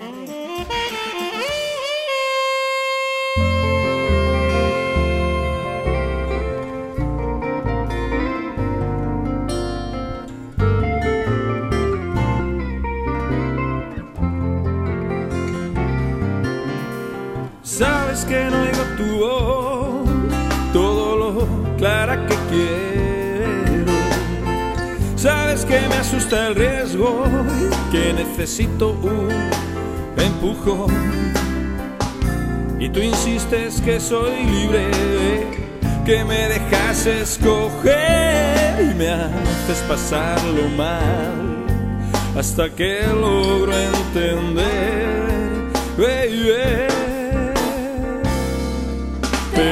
B: Que no oigo tu voz, todo lo clara que quiero. Sabes que me asusta el riesgo, que necesito un empujón. Y tú insistes que soy libre, que me dejas escoger y me haces pasarlo mal hasta que logro entender. baby.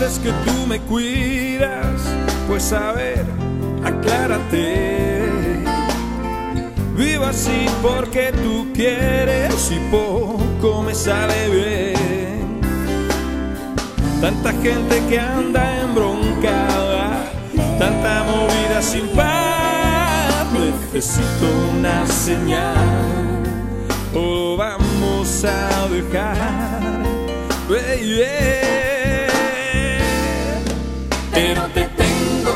B: Dices que tú me cuidas, pues a ver, aclárate. Vivo así porque tú quieres y poco me sale bien. Tanta gente que anda embroncada tanta movida sin par. Necesito una señal, o vamos a dejar. Pero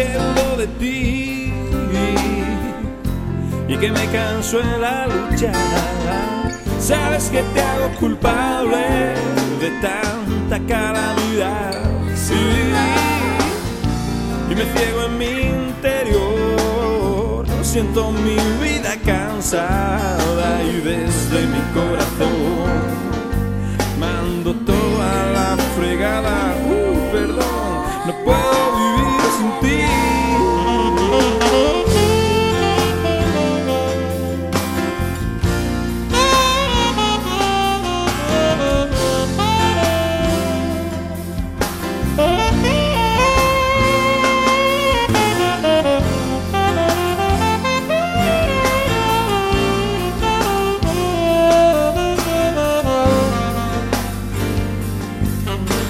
B: De ti y que me canso en la lucha. Sabes que te hago culpable de tanta calamidad. Sí, y me ciego en mi interior. Siento mi vida cansada y desde mi corazón mando toda la fregada. Uh, perdón, vivir sin ti.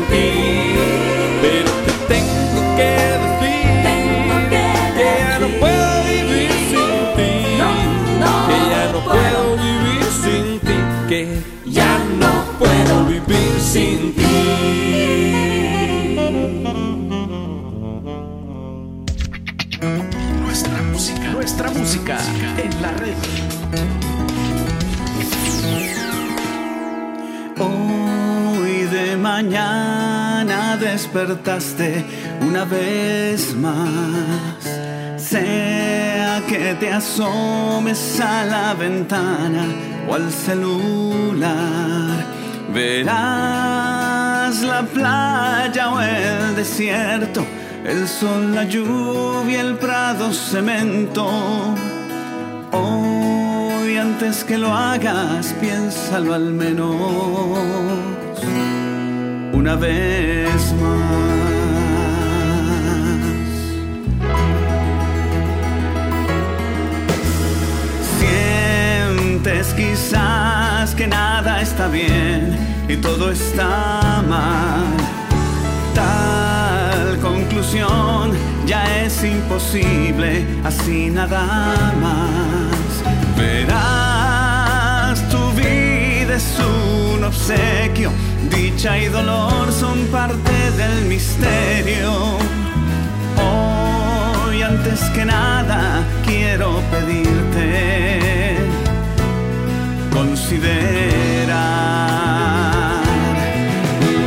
A: En la.
I: Hoy de mañana despertaste una vez más. Sea que te asomes a la ventana o al celular, verás la playa o el desierto, el sol, la lluvia, el prado, cemento. Antes que lo hagas, piénsalo al menos una vez más. Sientes quizás que nada está bien y todo está mal. Tal conclusión ya es imposible, así nada más. Verás, es un obsequio, dicha y dolor son parte del misterio. Hoy antes que nada quiero pedirte considerar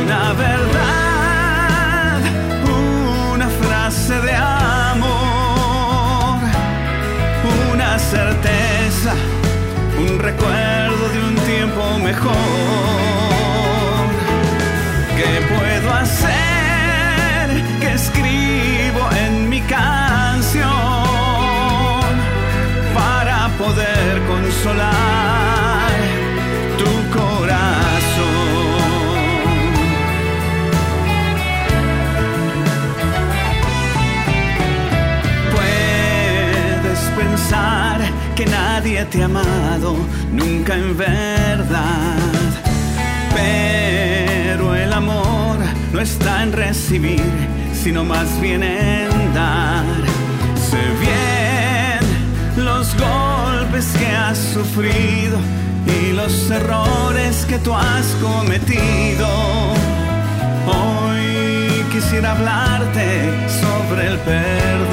I: una verdad, una frase de amor, una certeza, un recuerdo tiempo mejor. ¿Qué puedo hacer? Te ha amado nunca en verdad. Pero el amor no está en recibir, sino más bien en dar. Sé bien sabes que has sufrido y los errores que tú has cometido. Hoy quisiera hablarte sobre el perdón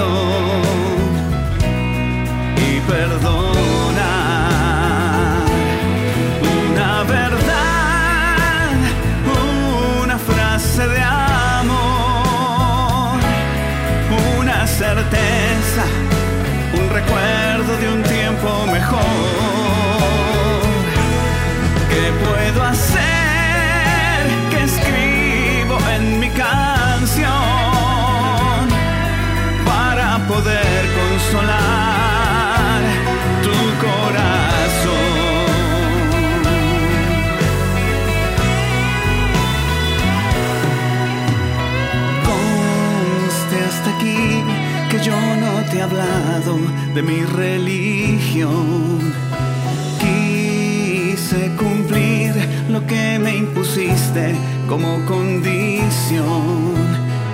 I: consolar tu corazón? Conste hasta aquí que yo no te he hablado de mi religión. Quise cumplir lo que me impusiste como condición.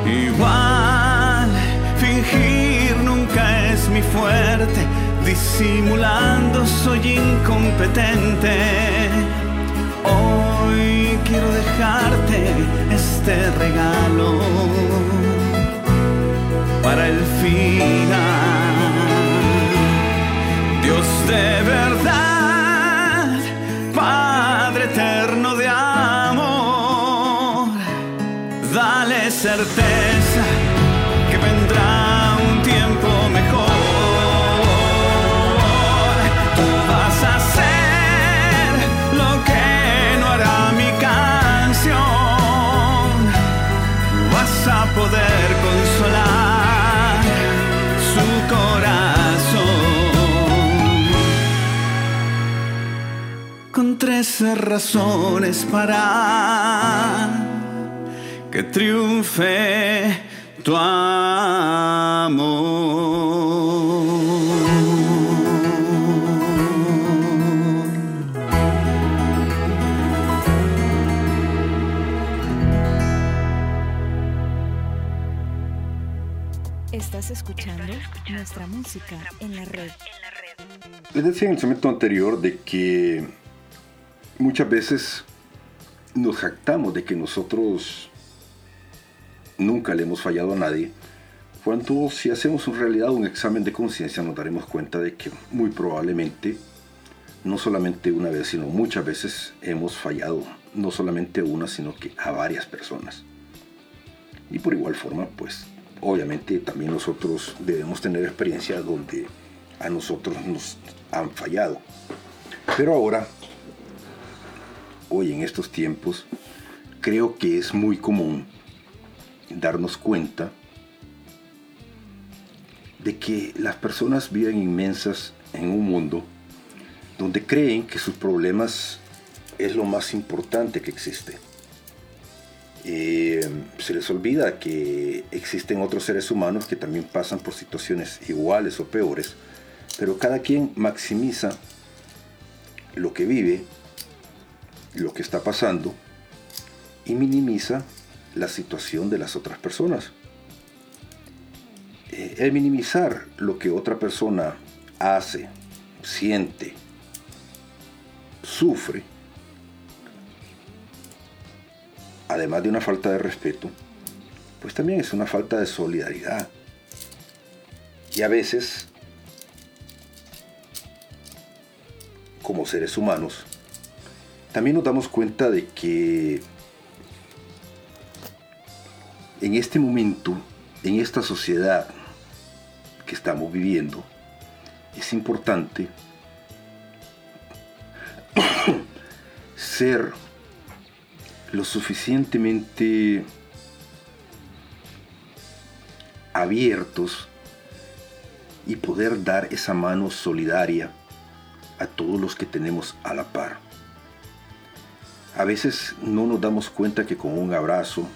I: Igual, fingir mi fuerte. Disimulando soy incompetente. Hoy quiero dejarte este regalo para el final. Dios de verdad, Padre eterno de amor, dale certeza 13 razones para que triunfe tu amor.
G: Estás escuchando, nuestra música en la red.
D: Les decía en el momento anterior de que muchas veces nos jactamos de que nosotros nunca le hemos fallado a nadie, cuando si hacemos en realidad un examen de conciencia nos daremos cuenta de que muy probablemente no solamente una vez, sino muchas veces hemos fallado, no solamente una, sino que a varias personas. Y por igual forma, pues obviamente también nosotros debemos tener experiencias donde a nosotros nos han fallado. Pero ahora, hoy en estos tiempos, creo que es muy común darnos cuenta de que las personas viven inmensas en un mundo donde creen que sus problemas es lo más importante que existe. Eh, se les olvida que existen otros seres humanos que también pasan por situaciones iguales o peores, pero cada quien maximiza lo que vive, lo que está pasando y minimiza la situación de las otras personas. Eh, el minimizar lo que otra persona hace, siente, sufre, además de una falta de respeto, pues también es una falta de solidaridad. Y a veces, como seres humanos, también nos damos cuenta de que en este momento, en esta sociedad que estamos viviendo, es importante *coughs* ser lo suficientemente abiertos y poder dar esa mano solidaria a todos los que tenemos a la par. A veces no nos damos cuenta que con un abrazo,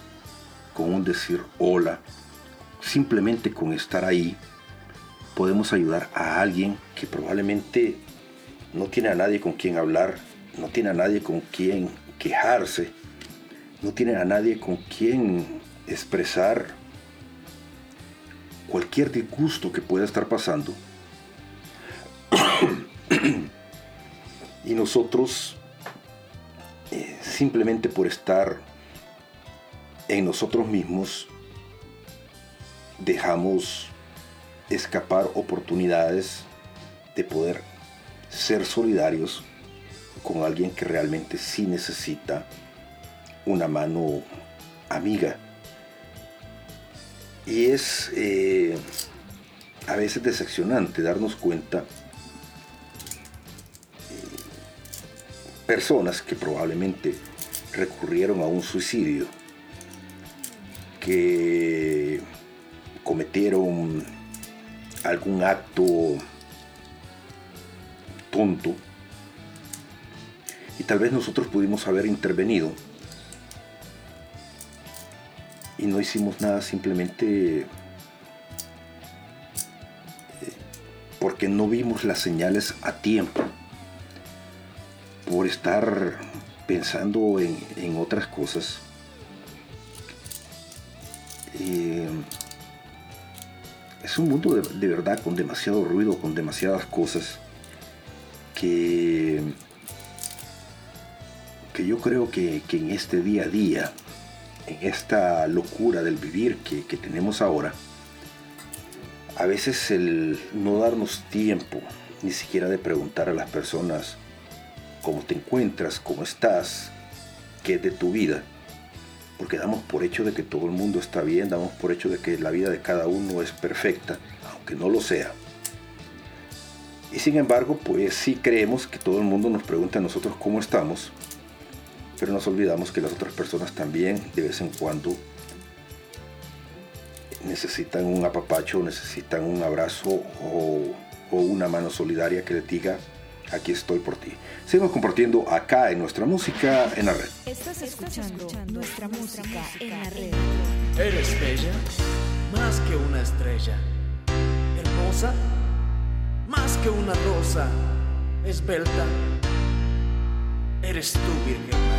D: con un decir hola, simplemente con estar ahí, podemos ayudar a alguien que probablemente no tiene a nadie con quien hablar, no tiene a nadie con quien quejarse, no tiene a nadie con quien expresar cualquier disgusto que pueda estar pasando. *coughs* Y nosotros, eh, simplemente por estar en nosotros mismos, dejamos escapar oportunidades de poder ser solidarios con alguien que realmente sí necesita una mano amiga. Y es eh, a veces decepcionante darnos cuenta personas que probablemente recurrieron a un suicidio, que cometieron algún acto tonto y tal vez nosotros pudimos haber intervenido y no hicimos nada simplemente eh, porque no vimos las señales a tiempo, por estar pensando en, otras cosas. Eh, es un mundo de, de verdad con demasiado ruido, con demasiadas cosas que, que yo creo que, que en este día a día, en esta locura del vivir que, que tenemos ahora, a veces el no darnos tiempo ni siquiera de preguntar a las personas cómo te encuentras, cómo estás, qué es de tu vida, porque damos por hecho de que todo el mundo está bien, damos por hecho de que la vida de cada uno es perfecta, aunque no lo sea. Y sin embargo, pues sí creemos que todo el mundo nos pregunta a nosotros cómo estamos, pero nos olvidamos que las otras personas también de vez en cuando necesitan un apapacho, necesitan un abrazo o, una mano solidaria que les diga, aquí estoy por ti. Seguimos compartiendo acá en nuestra música en la red.
G: Estás escuchando nuestra música en la red.
A: Eres bella, más que una estrella. Hermosa, más que una rosa. Esbelta, eres tú, Virgen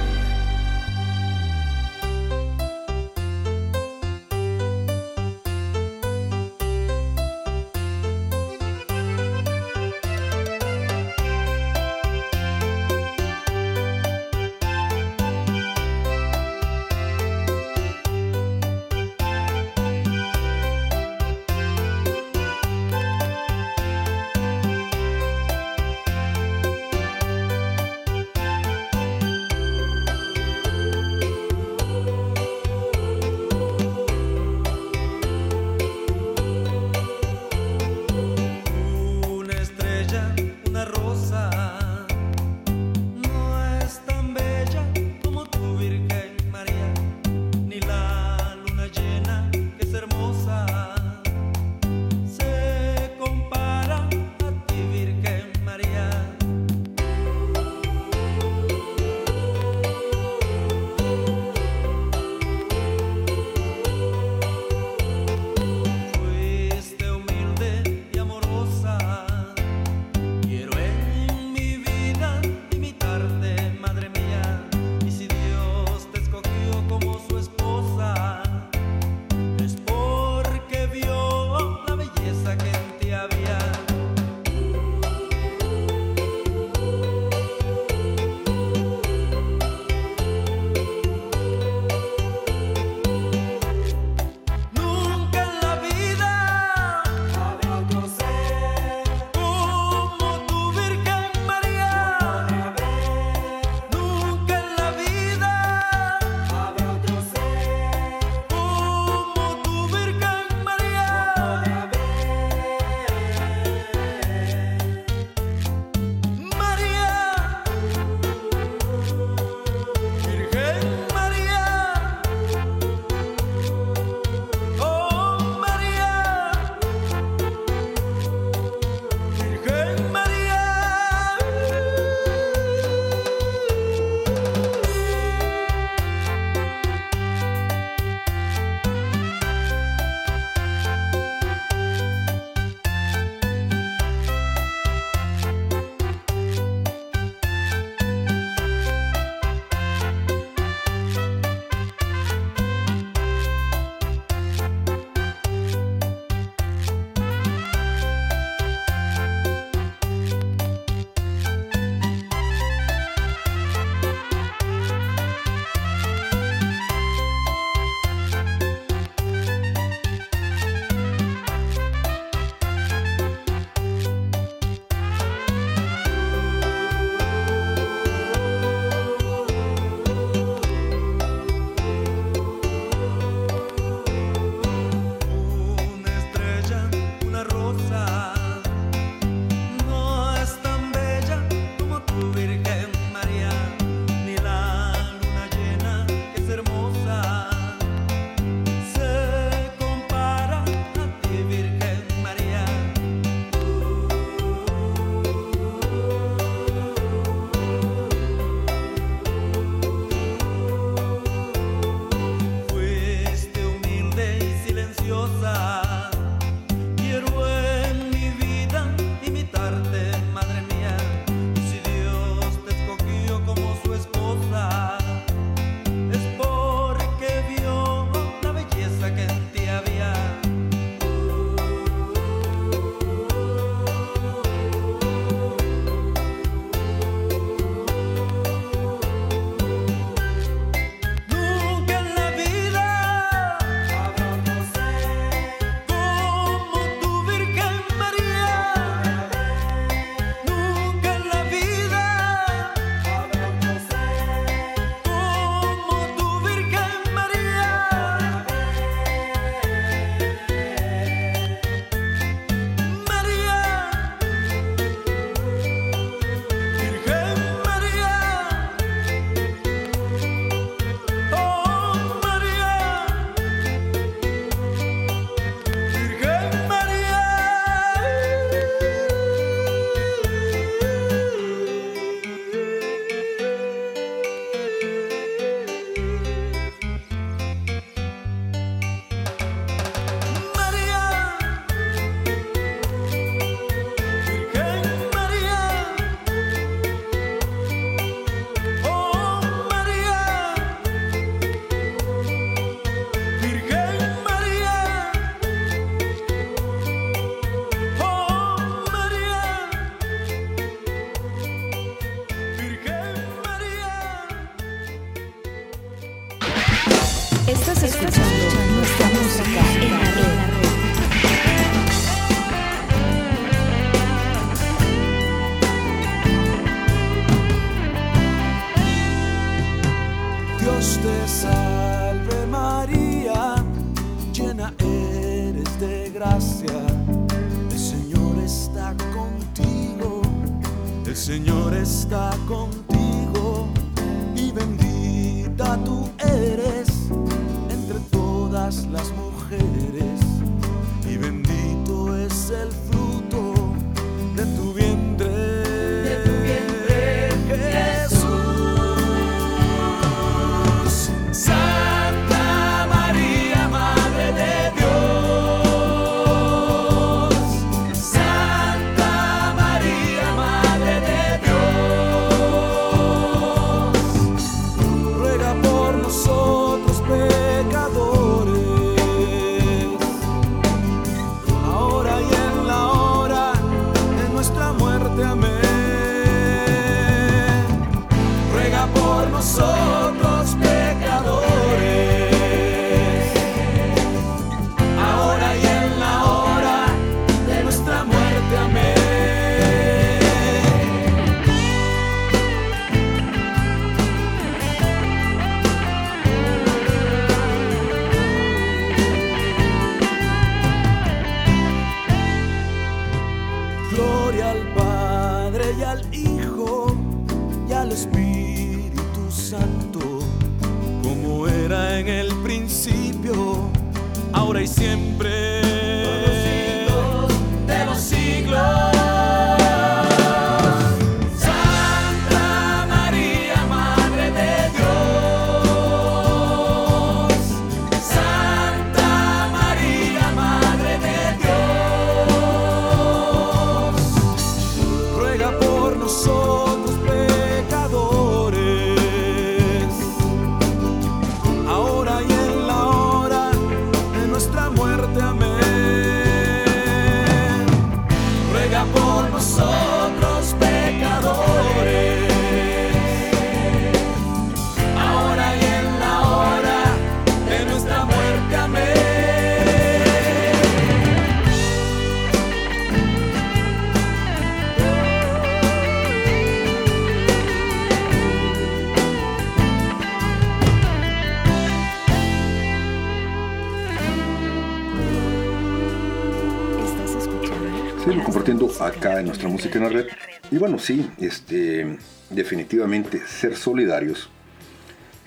G: nuestra música en la red.
E: Y
D: bueno, sí, este, definitivamente ser solidarios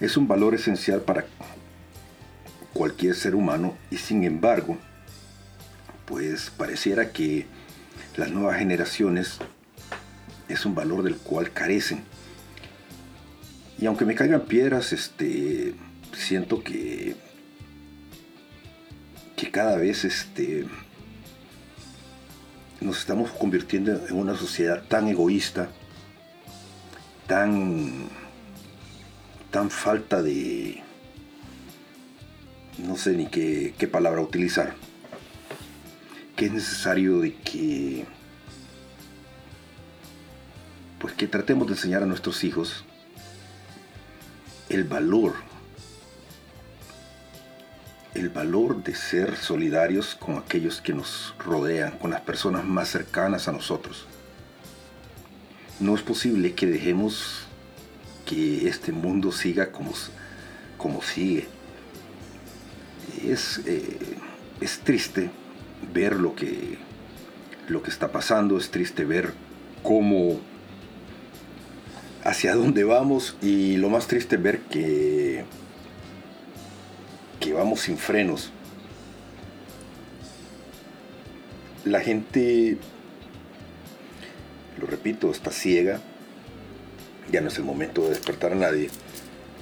D: es un valor esencial para cualquier ser humano y sin embargo, pues pareciera que las nuevas generaciones es un valor del cual carecen. Y aunque me caigan piedras, este, siento que que cada vez este, nos estamos convirtiendo en una sociedad tan egoísta, tan, tan falta de, no sé ni qué, palabra utilizar, que es necesario de que, pues que tratemos de enseñar a nuestros hijos el valor, el valor de ser solidarios con aquellos que nos rodean, con las personas más cercanas a nosotros. No es posible que dejemos que este mundo siga como, como sigue. Es, eh, es triste ver lo que, lo que está pasando, es triste ver cómo hacia dónde vamos y lo más triste es ver que que vamos sin frenos. La gente, lo repito, está ciega. Ya no es el momento de despertar a nadie.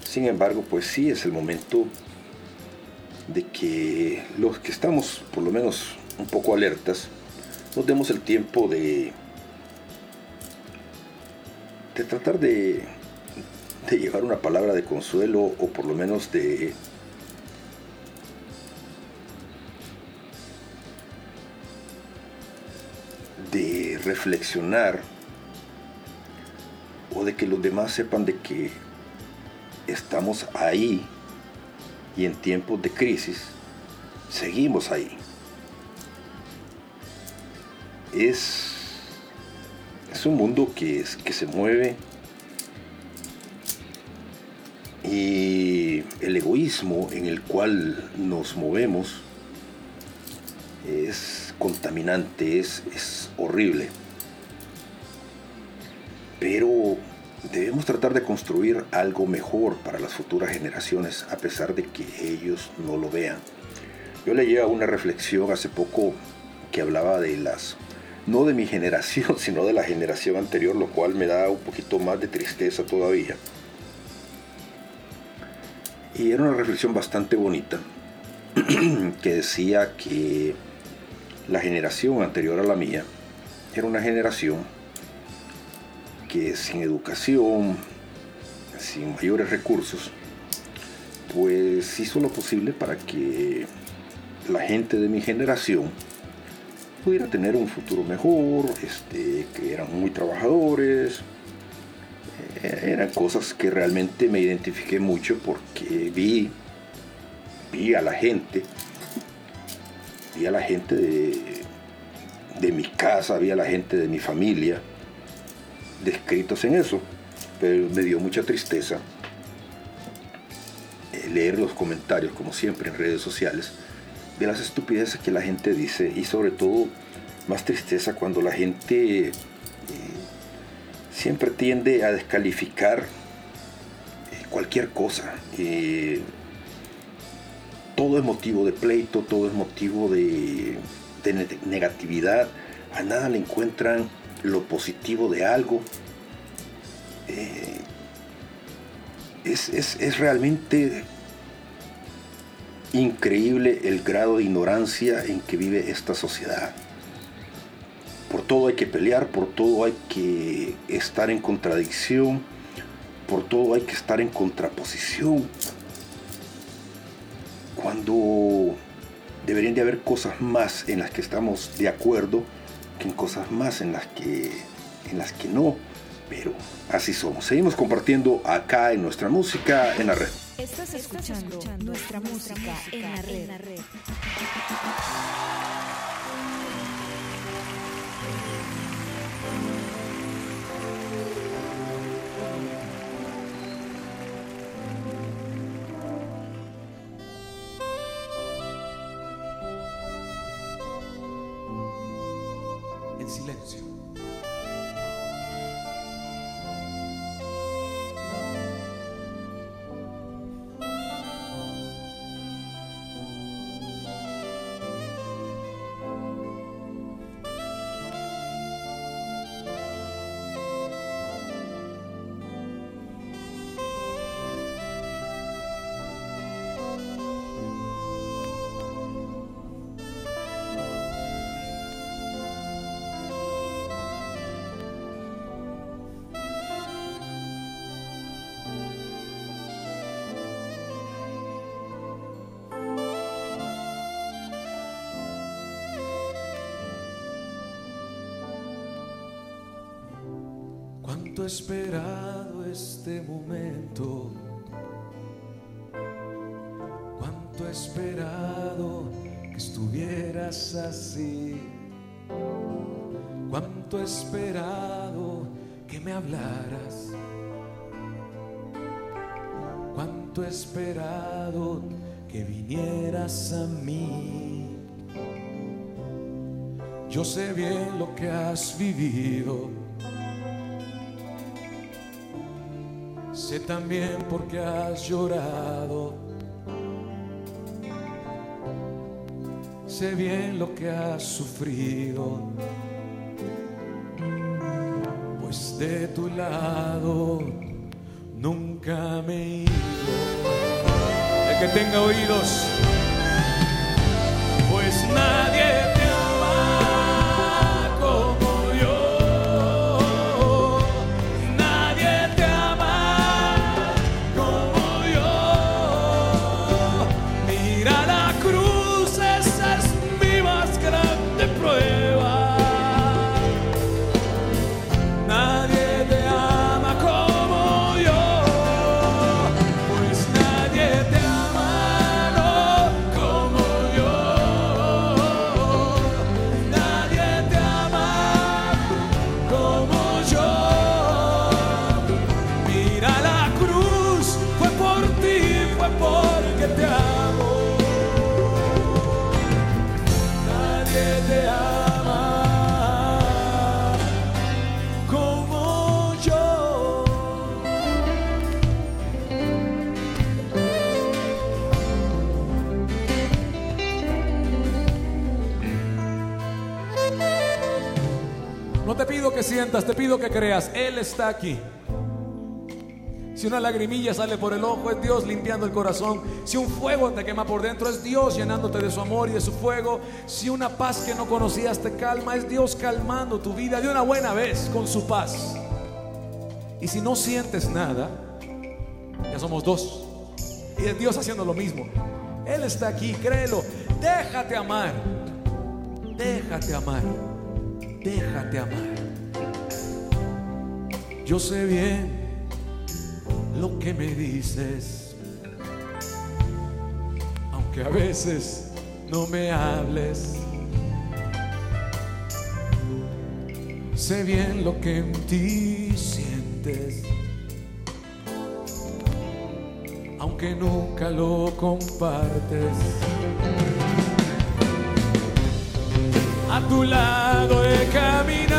D: Sin embargo, pues sí es el momento de que los que estamos por lo menos un poco alertas, nos demos el tiempo de, de tratar de, de llevar una palabra de consuelo o por lo menos de de reflexionar o de que los demás sepan de que estamos ahí y en tiempos de crisis seguimos ahí. Es, es un mundo que, es- que se mueve y el egoísmo en el cual nos movemos es contaminante, es, es horrible. Pero debemos tratar de construir algo mejor para las futuras generaciones a pesar de que ellos no lo vean. Yo leía una reflexión hace poco que hablaba de las, no de mi *laughs* generación, sino de la generación anterior, lo cual me da un poquito más de tristeza todavía. Y era una reflexión bastante bonita *clears throat* que decía que la generación anterior a la mía era una generación que sin educación, sin mayores recursos, pues hizo lo posible para que la gente de mi generación pudiera tener un futuro mejor, este, que eran muy trabajadores, eh, eran cosas que realmente me identifiqué mucho porque vi, vi a la gente, vi a la gente de, de mi casa, vi a la gente de mi familia descritos en eso, pero me dio mucha tristeza eh, leer los comentarios, como siempre en redes sociales, de las estupideces que la gente dice y sobre todo más tristeza cuando la gente eh, siempre tiende a descalificar eh, cualquier cosa. Todo es motivo de pleito, todo es motivo de, de ne- negatividad. A nada le encuentran lo positivo de algo. Eh, es, es- es realmente increíble el grado de ignorancia en que vive esta sociedad. Por todo hay que pelear, por todo hay que estar en contradicción, por todo hay que estar en contraposición. Cuando deberían de haber cosas más en las que estamos de acuerdo que en cosas más en las que, en las que no. Pero así somos. Seguimos compartiendo acá en nuestra música en la red.
G: Estás escuchando nuestra música en la red.
E: He esperado este momento. Cuánto esperado que estuvieras así. Cuánto esperado que me hablaras. Cuánto esperado que vinieras a mí. Yo sé bien lo que has vivido. Sé también por qué has llorado. Sé bien lo que has sufrido. Pues de tu lado nunca me he ido. El que tenga oídos, sientas, te pido que creas. Él está aquí. Si una lagrimilla sale por el ojo, es Dios limpiando el corazón. Si un fuego te quema por dentro, es Dios llenándote de su amor y de su fuego. Si una paz que no conocías te calma, es Dios calmando tu vida de una buena vez con su paz. Y si no sientes nada, ya somos dos. Y es Dios haciendo lo mismo. Él está aquí, créelo. Déjate amar. Déjate amar. Déjate amar. Yo sé bien lo que me dices, aunque a veces no me hables. Sé bien lo que en ti sientes, aunque nunca lo compartes. A tu lado he caminado,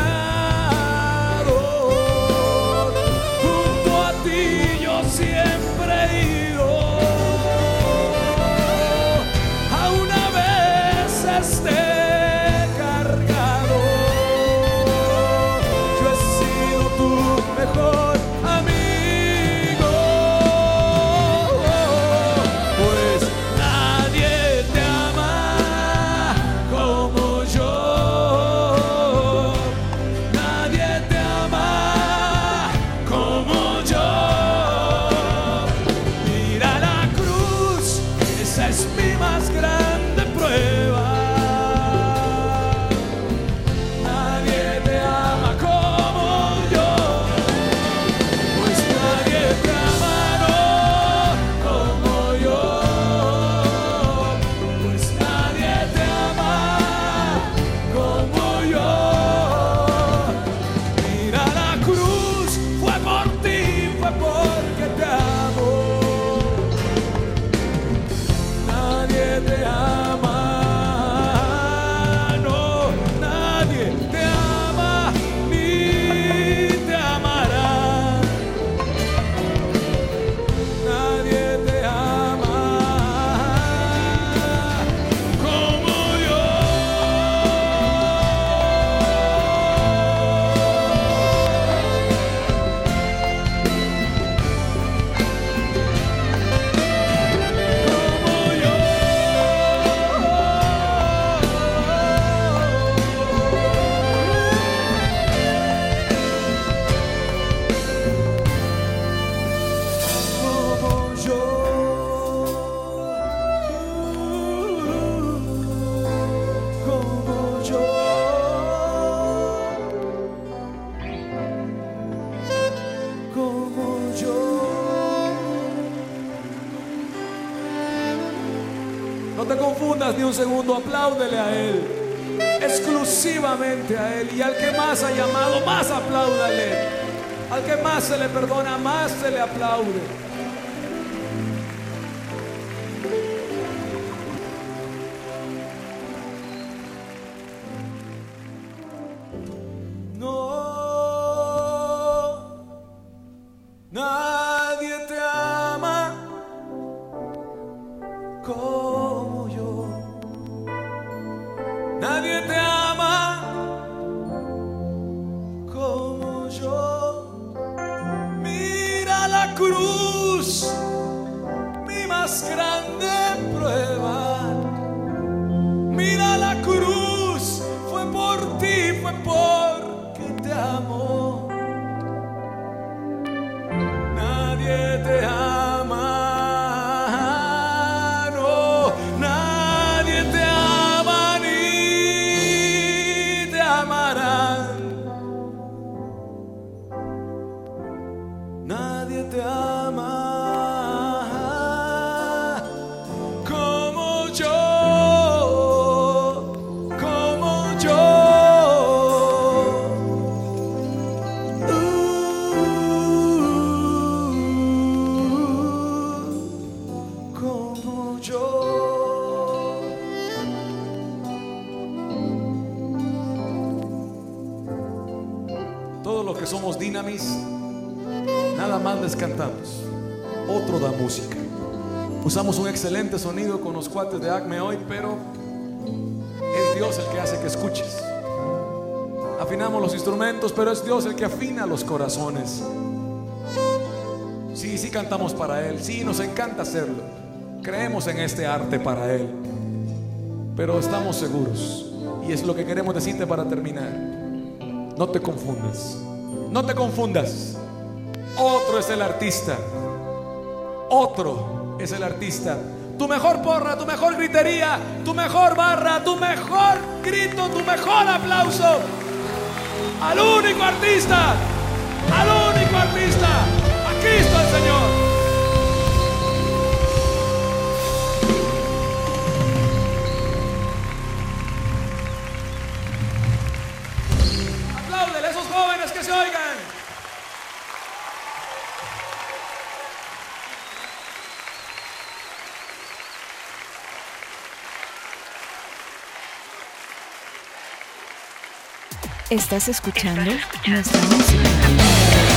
E: somos Dinamis, nada más les cantamos. Otro da música. Usamos un excelente sonido con los cuates de Acme hoy, pero es Dios el que hace que escuches. Afinamos los instrumentos, pero es Dios el que afina los corazones. Sí, sí cantamos para Él, sí nos encanta hacerlo. Creemos en este arte para Él, pero estamos seguros. Y es lo que queremos decirte para terminar. No te confundas. No te confundas. Otro es el artista. Otro es el artista. Tu mejor porra, tu mejor gritería, tu mejor barra, tu mejor grito, tu mejor aplauso. Al único artista. Al único artista. Aquí está el Señor.
G: Estás escuchando nuestra música.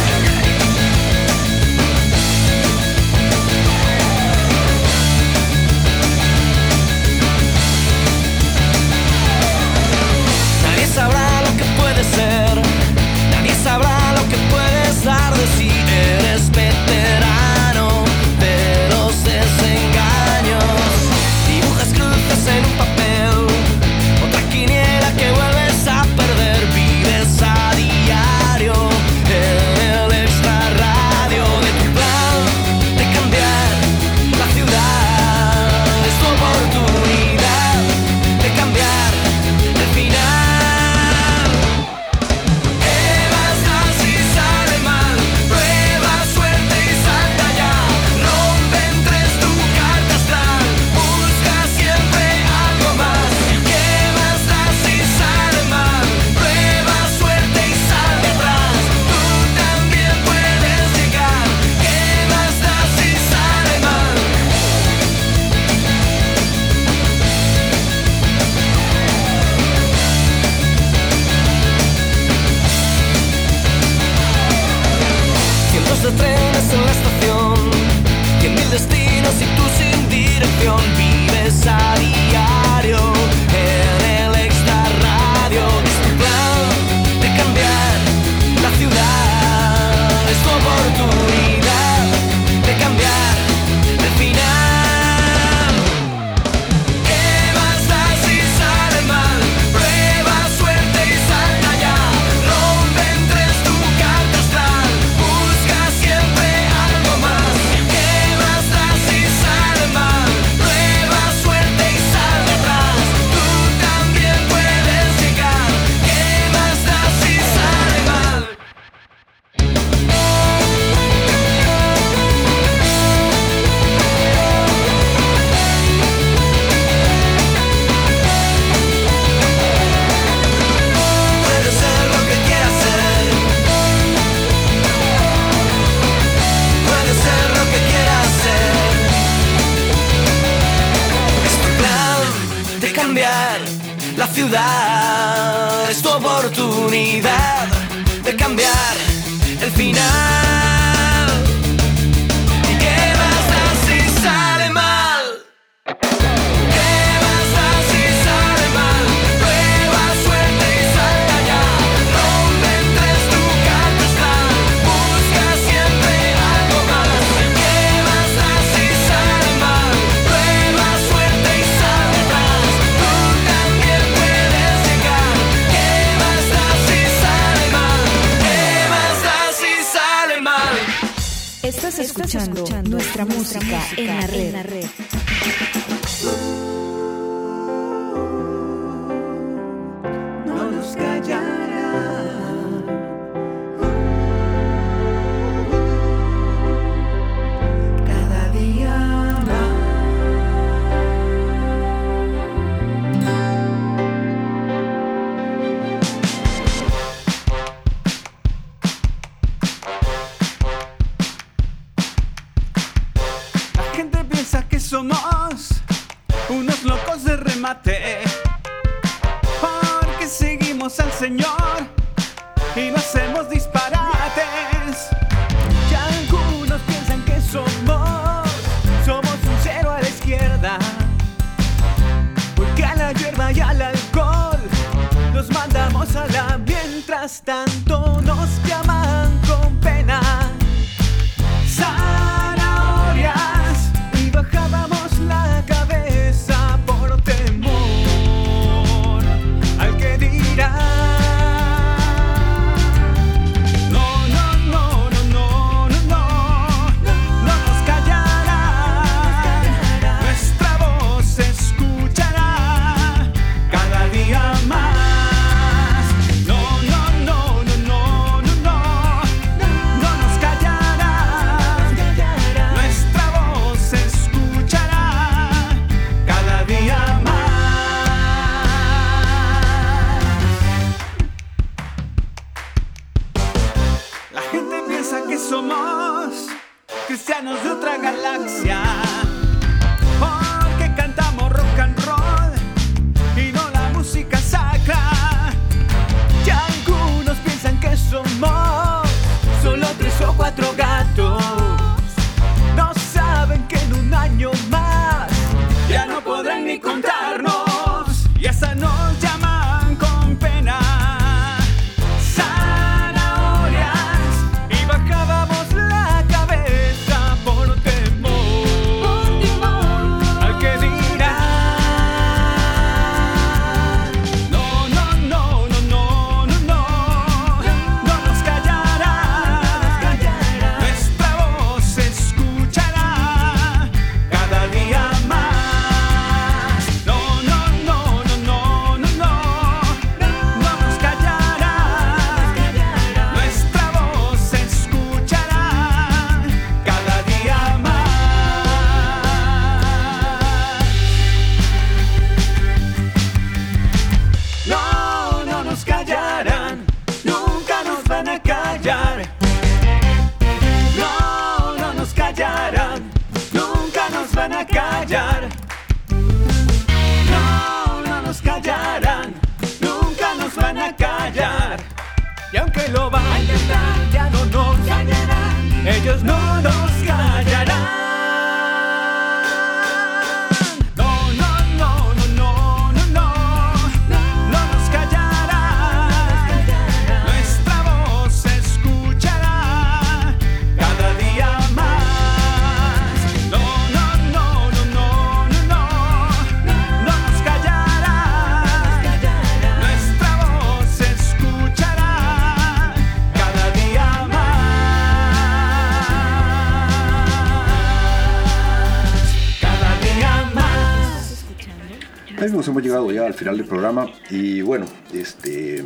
D: Ahí nos hemos llegado ya al final del programa y bueno, este,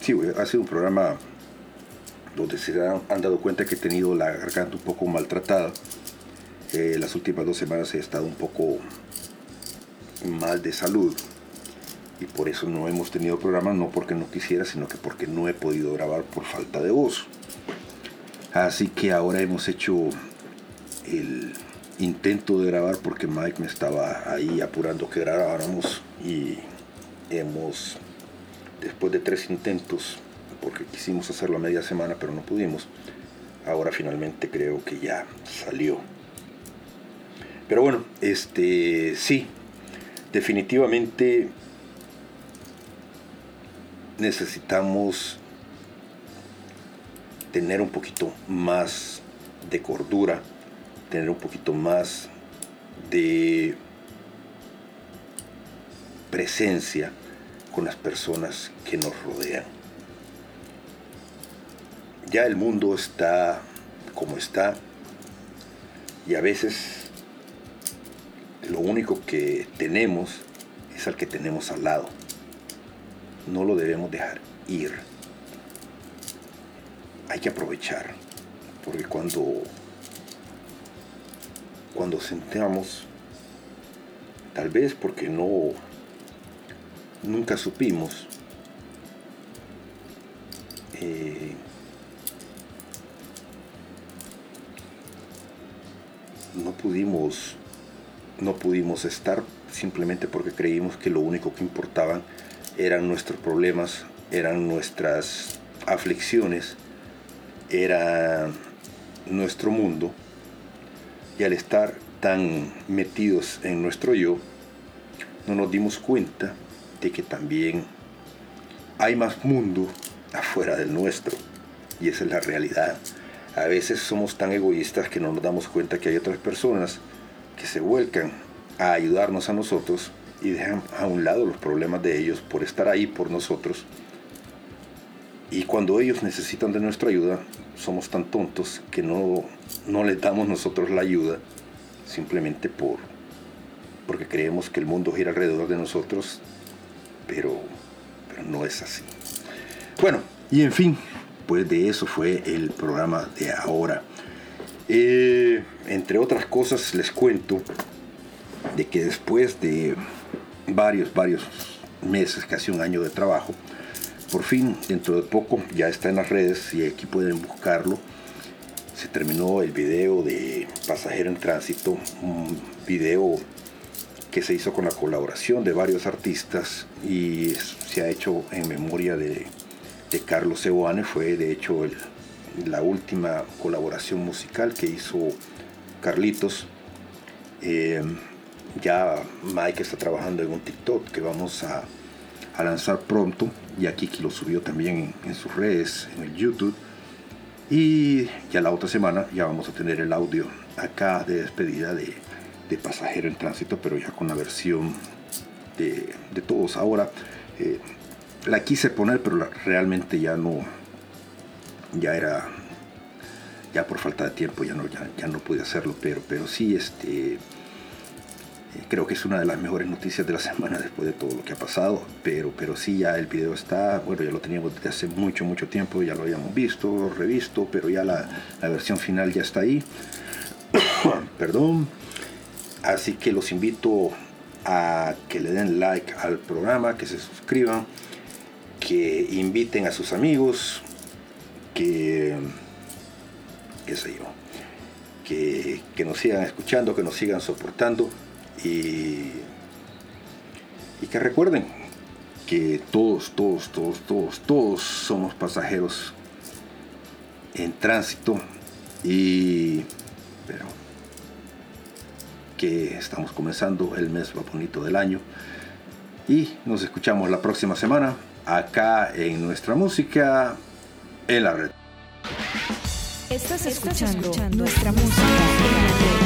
D: sí, ha sido un programa donde se han, han dado cuenta que he tenido la garganta un poco maltratada. Eh, las últimas dos semanas he estado un poco mal de salud y por eso no hemos tenido programa, no porque no quisiera, sino que porque no he podido grabar por falta de voz. Así que ahora hemos hecho el intento de grabar porque Mike me estaba ahí apurando que grabáramos y hemos, después de tres intentos, porque quisimos hacerlo a media semana pero no pudimos, ahora finalmente creo que ya salió. Pero bueno, este sí, definitivamente necesitamos tener un poquito más de cordura, tener un poquito más de presencia con las personas que nos rodean. Ya el mundo está como está y a veces lo único que tenemos es al que tenemos al lado. No lo debemos dejar ir. Hay que aprovechar, porque cuando cuando sentamos, tal vez porque no nunca supimos eh, no pudimos no pudimos estar simplemente porque creímos que lo único que importaban eran nuestros problemas, eran nuestras aflicciones era nuestro mundo y al estar tan metidos en nuestro yo, no nos dimos cuenta que también hay más mundo afuera del nuestro. Y esa es la realidad. A veces somos tan egoístas que no nos damos cuenta que hay otras personas que se vuelcan a ayudarnos a nosotros y dejan a un lado los problemas de ellos por estar ahí por nosotros. Y cuando ellos necesitan de nuestra ayuda, somos tan tontos que no, no les damos nosotros la ayuda simplemente por porque creemos que el mundo gira alrededor de nosotros, pero, pero no es así. Bueno, y en fin, pues de eso fue el programa de ahora. Eh, entre otras cosas les cuento de que después de varios, varios meses, casi un año de trabajo, por fin, dentro de poco, ya está en las redes y aquí pueden buscarlo. Se terminó el video de Pasajero en Tránsito, un video que se hizo con la colaboración de varios artistas y se ha hecho en memoria de, Carlos Cebuane. Fue de hecho la última colaboración musical que hizo Carlitos. Eh, ya Mike está trabajando en un TikTok que vamos a, lanzar pronto. Y aquí lo subió también en, sus redes, en el YouTube. Y ya la otra semana ya vamos a tener el audio acá de despedida de, de Pasajero en Tránsito, pero ya con la versión de, de todos. Ahora eh, la quise poner, pero realmente ya no, ya era, ya por falta de tiempo ya no, ya, ya no pude hacerlo, pero, pero sí, este, creo que es una de las mejores noticias de la *laughs* semana después de todo lo que ha pasado, pero, pero sí, ya el video está, bueno, ya lo teníamos desde hace mucho, mucho tiempo, ya lo habíamos visto, revisto, pero ya la, la versión final ya está ahí. *coughs* Perdón. Así que los invito a que le den like al programa, que se suscriban, que inviten a sus amigos, que, qué sé yo, que, nos sigan escuchando, que nos sigan soportando y, y que recuerden que todos, todos, todos, todos, todos somos pasajeros en tránsito y pero que estamos comenzando el mes más bonito del año y nos escuchamos la próxima semana acá en nuestra música en la red.
G: Estás escuchando, nuestra música en la red.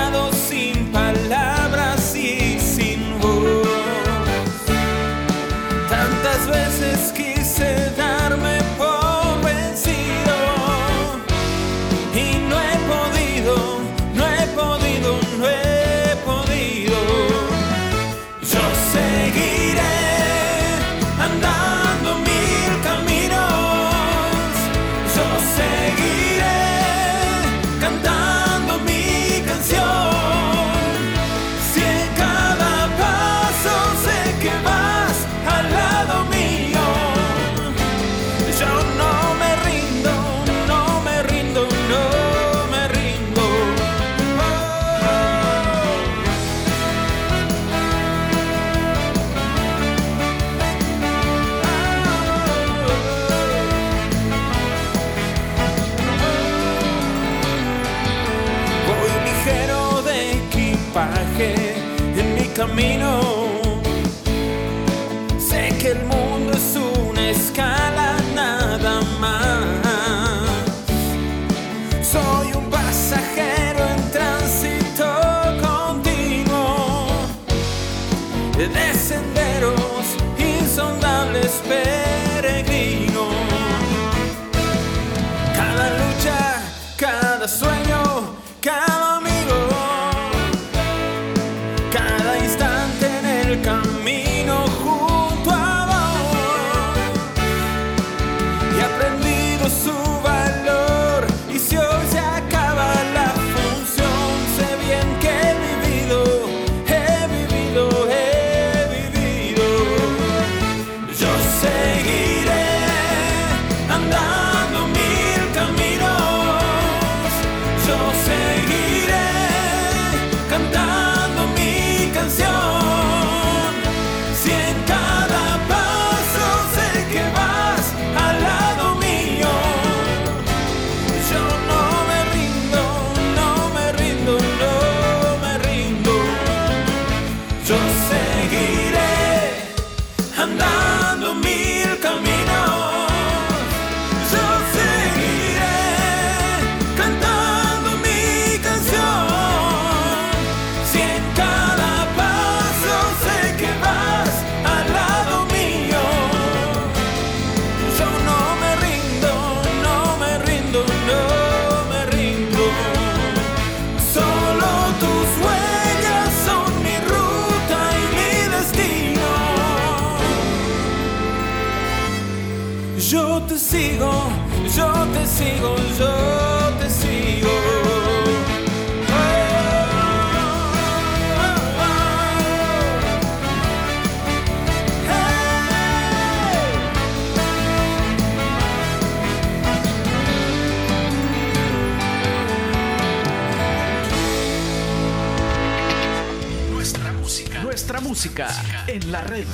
A: la red.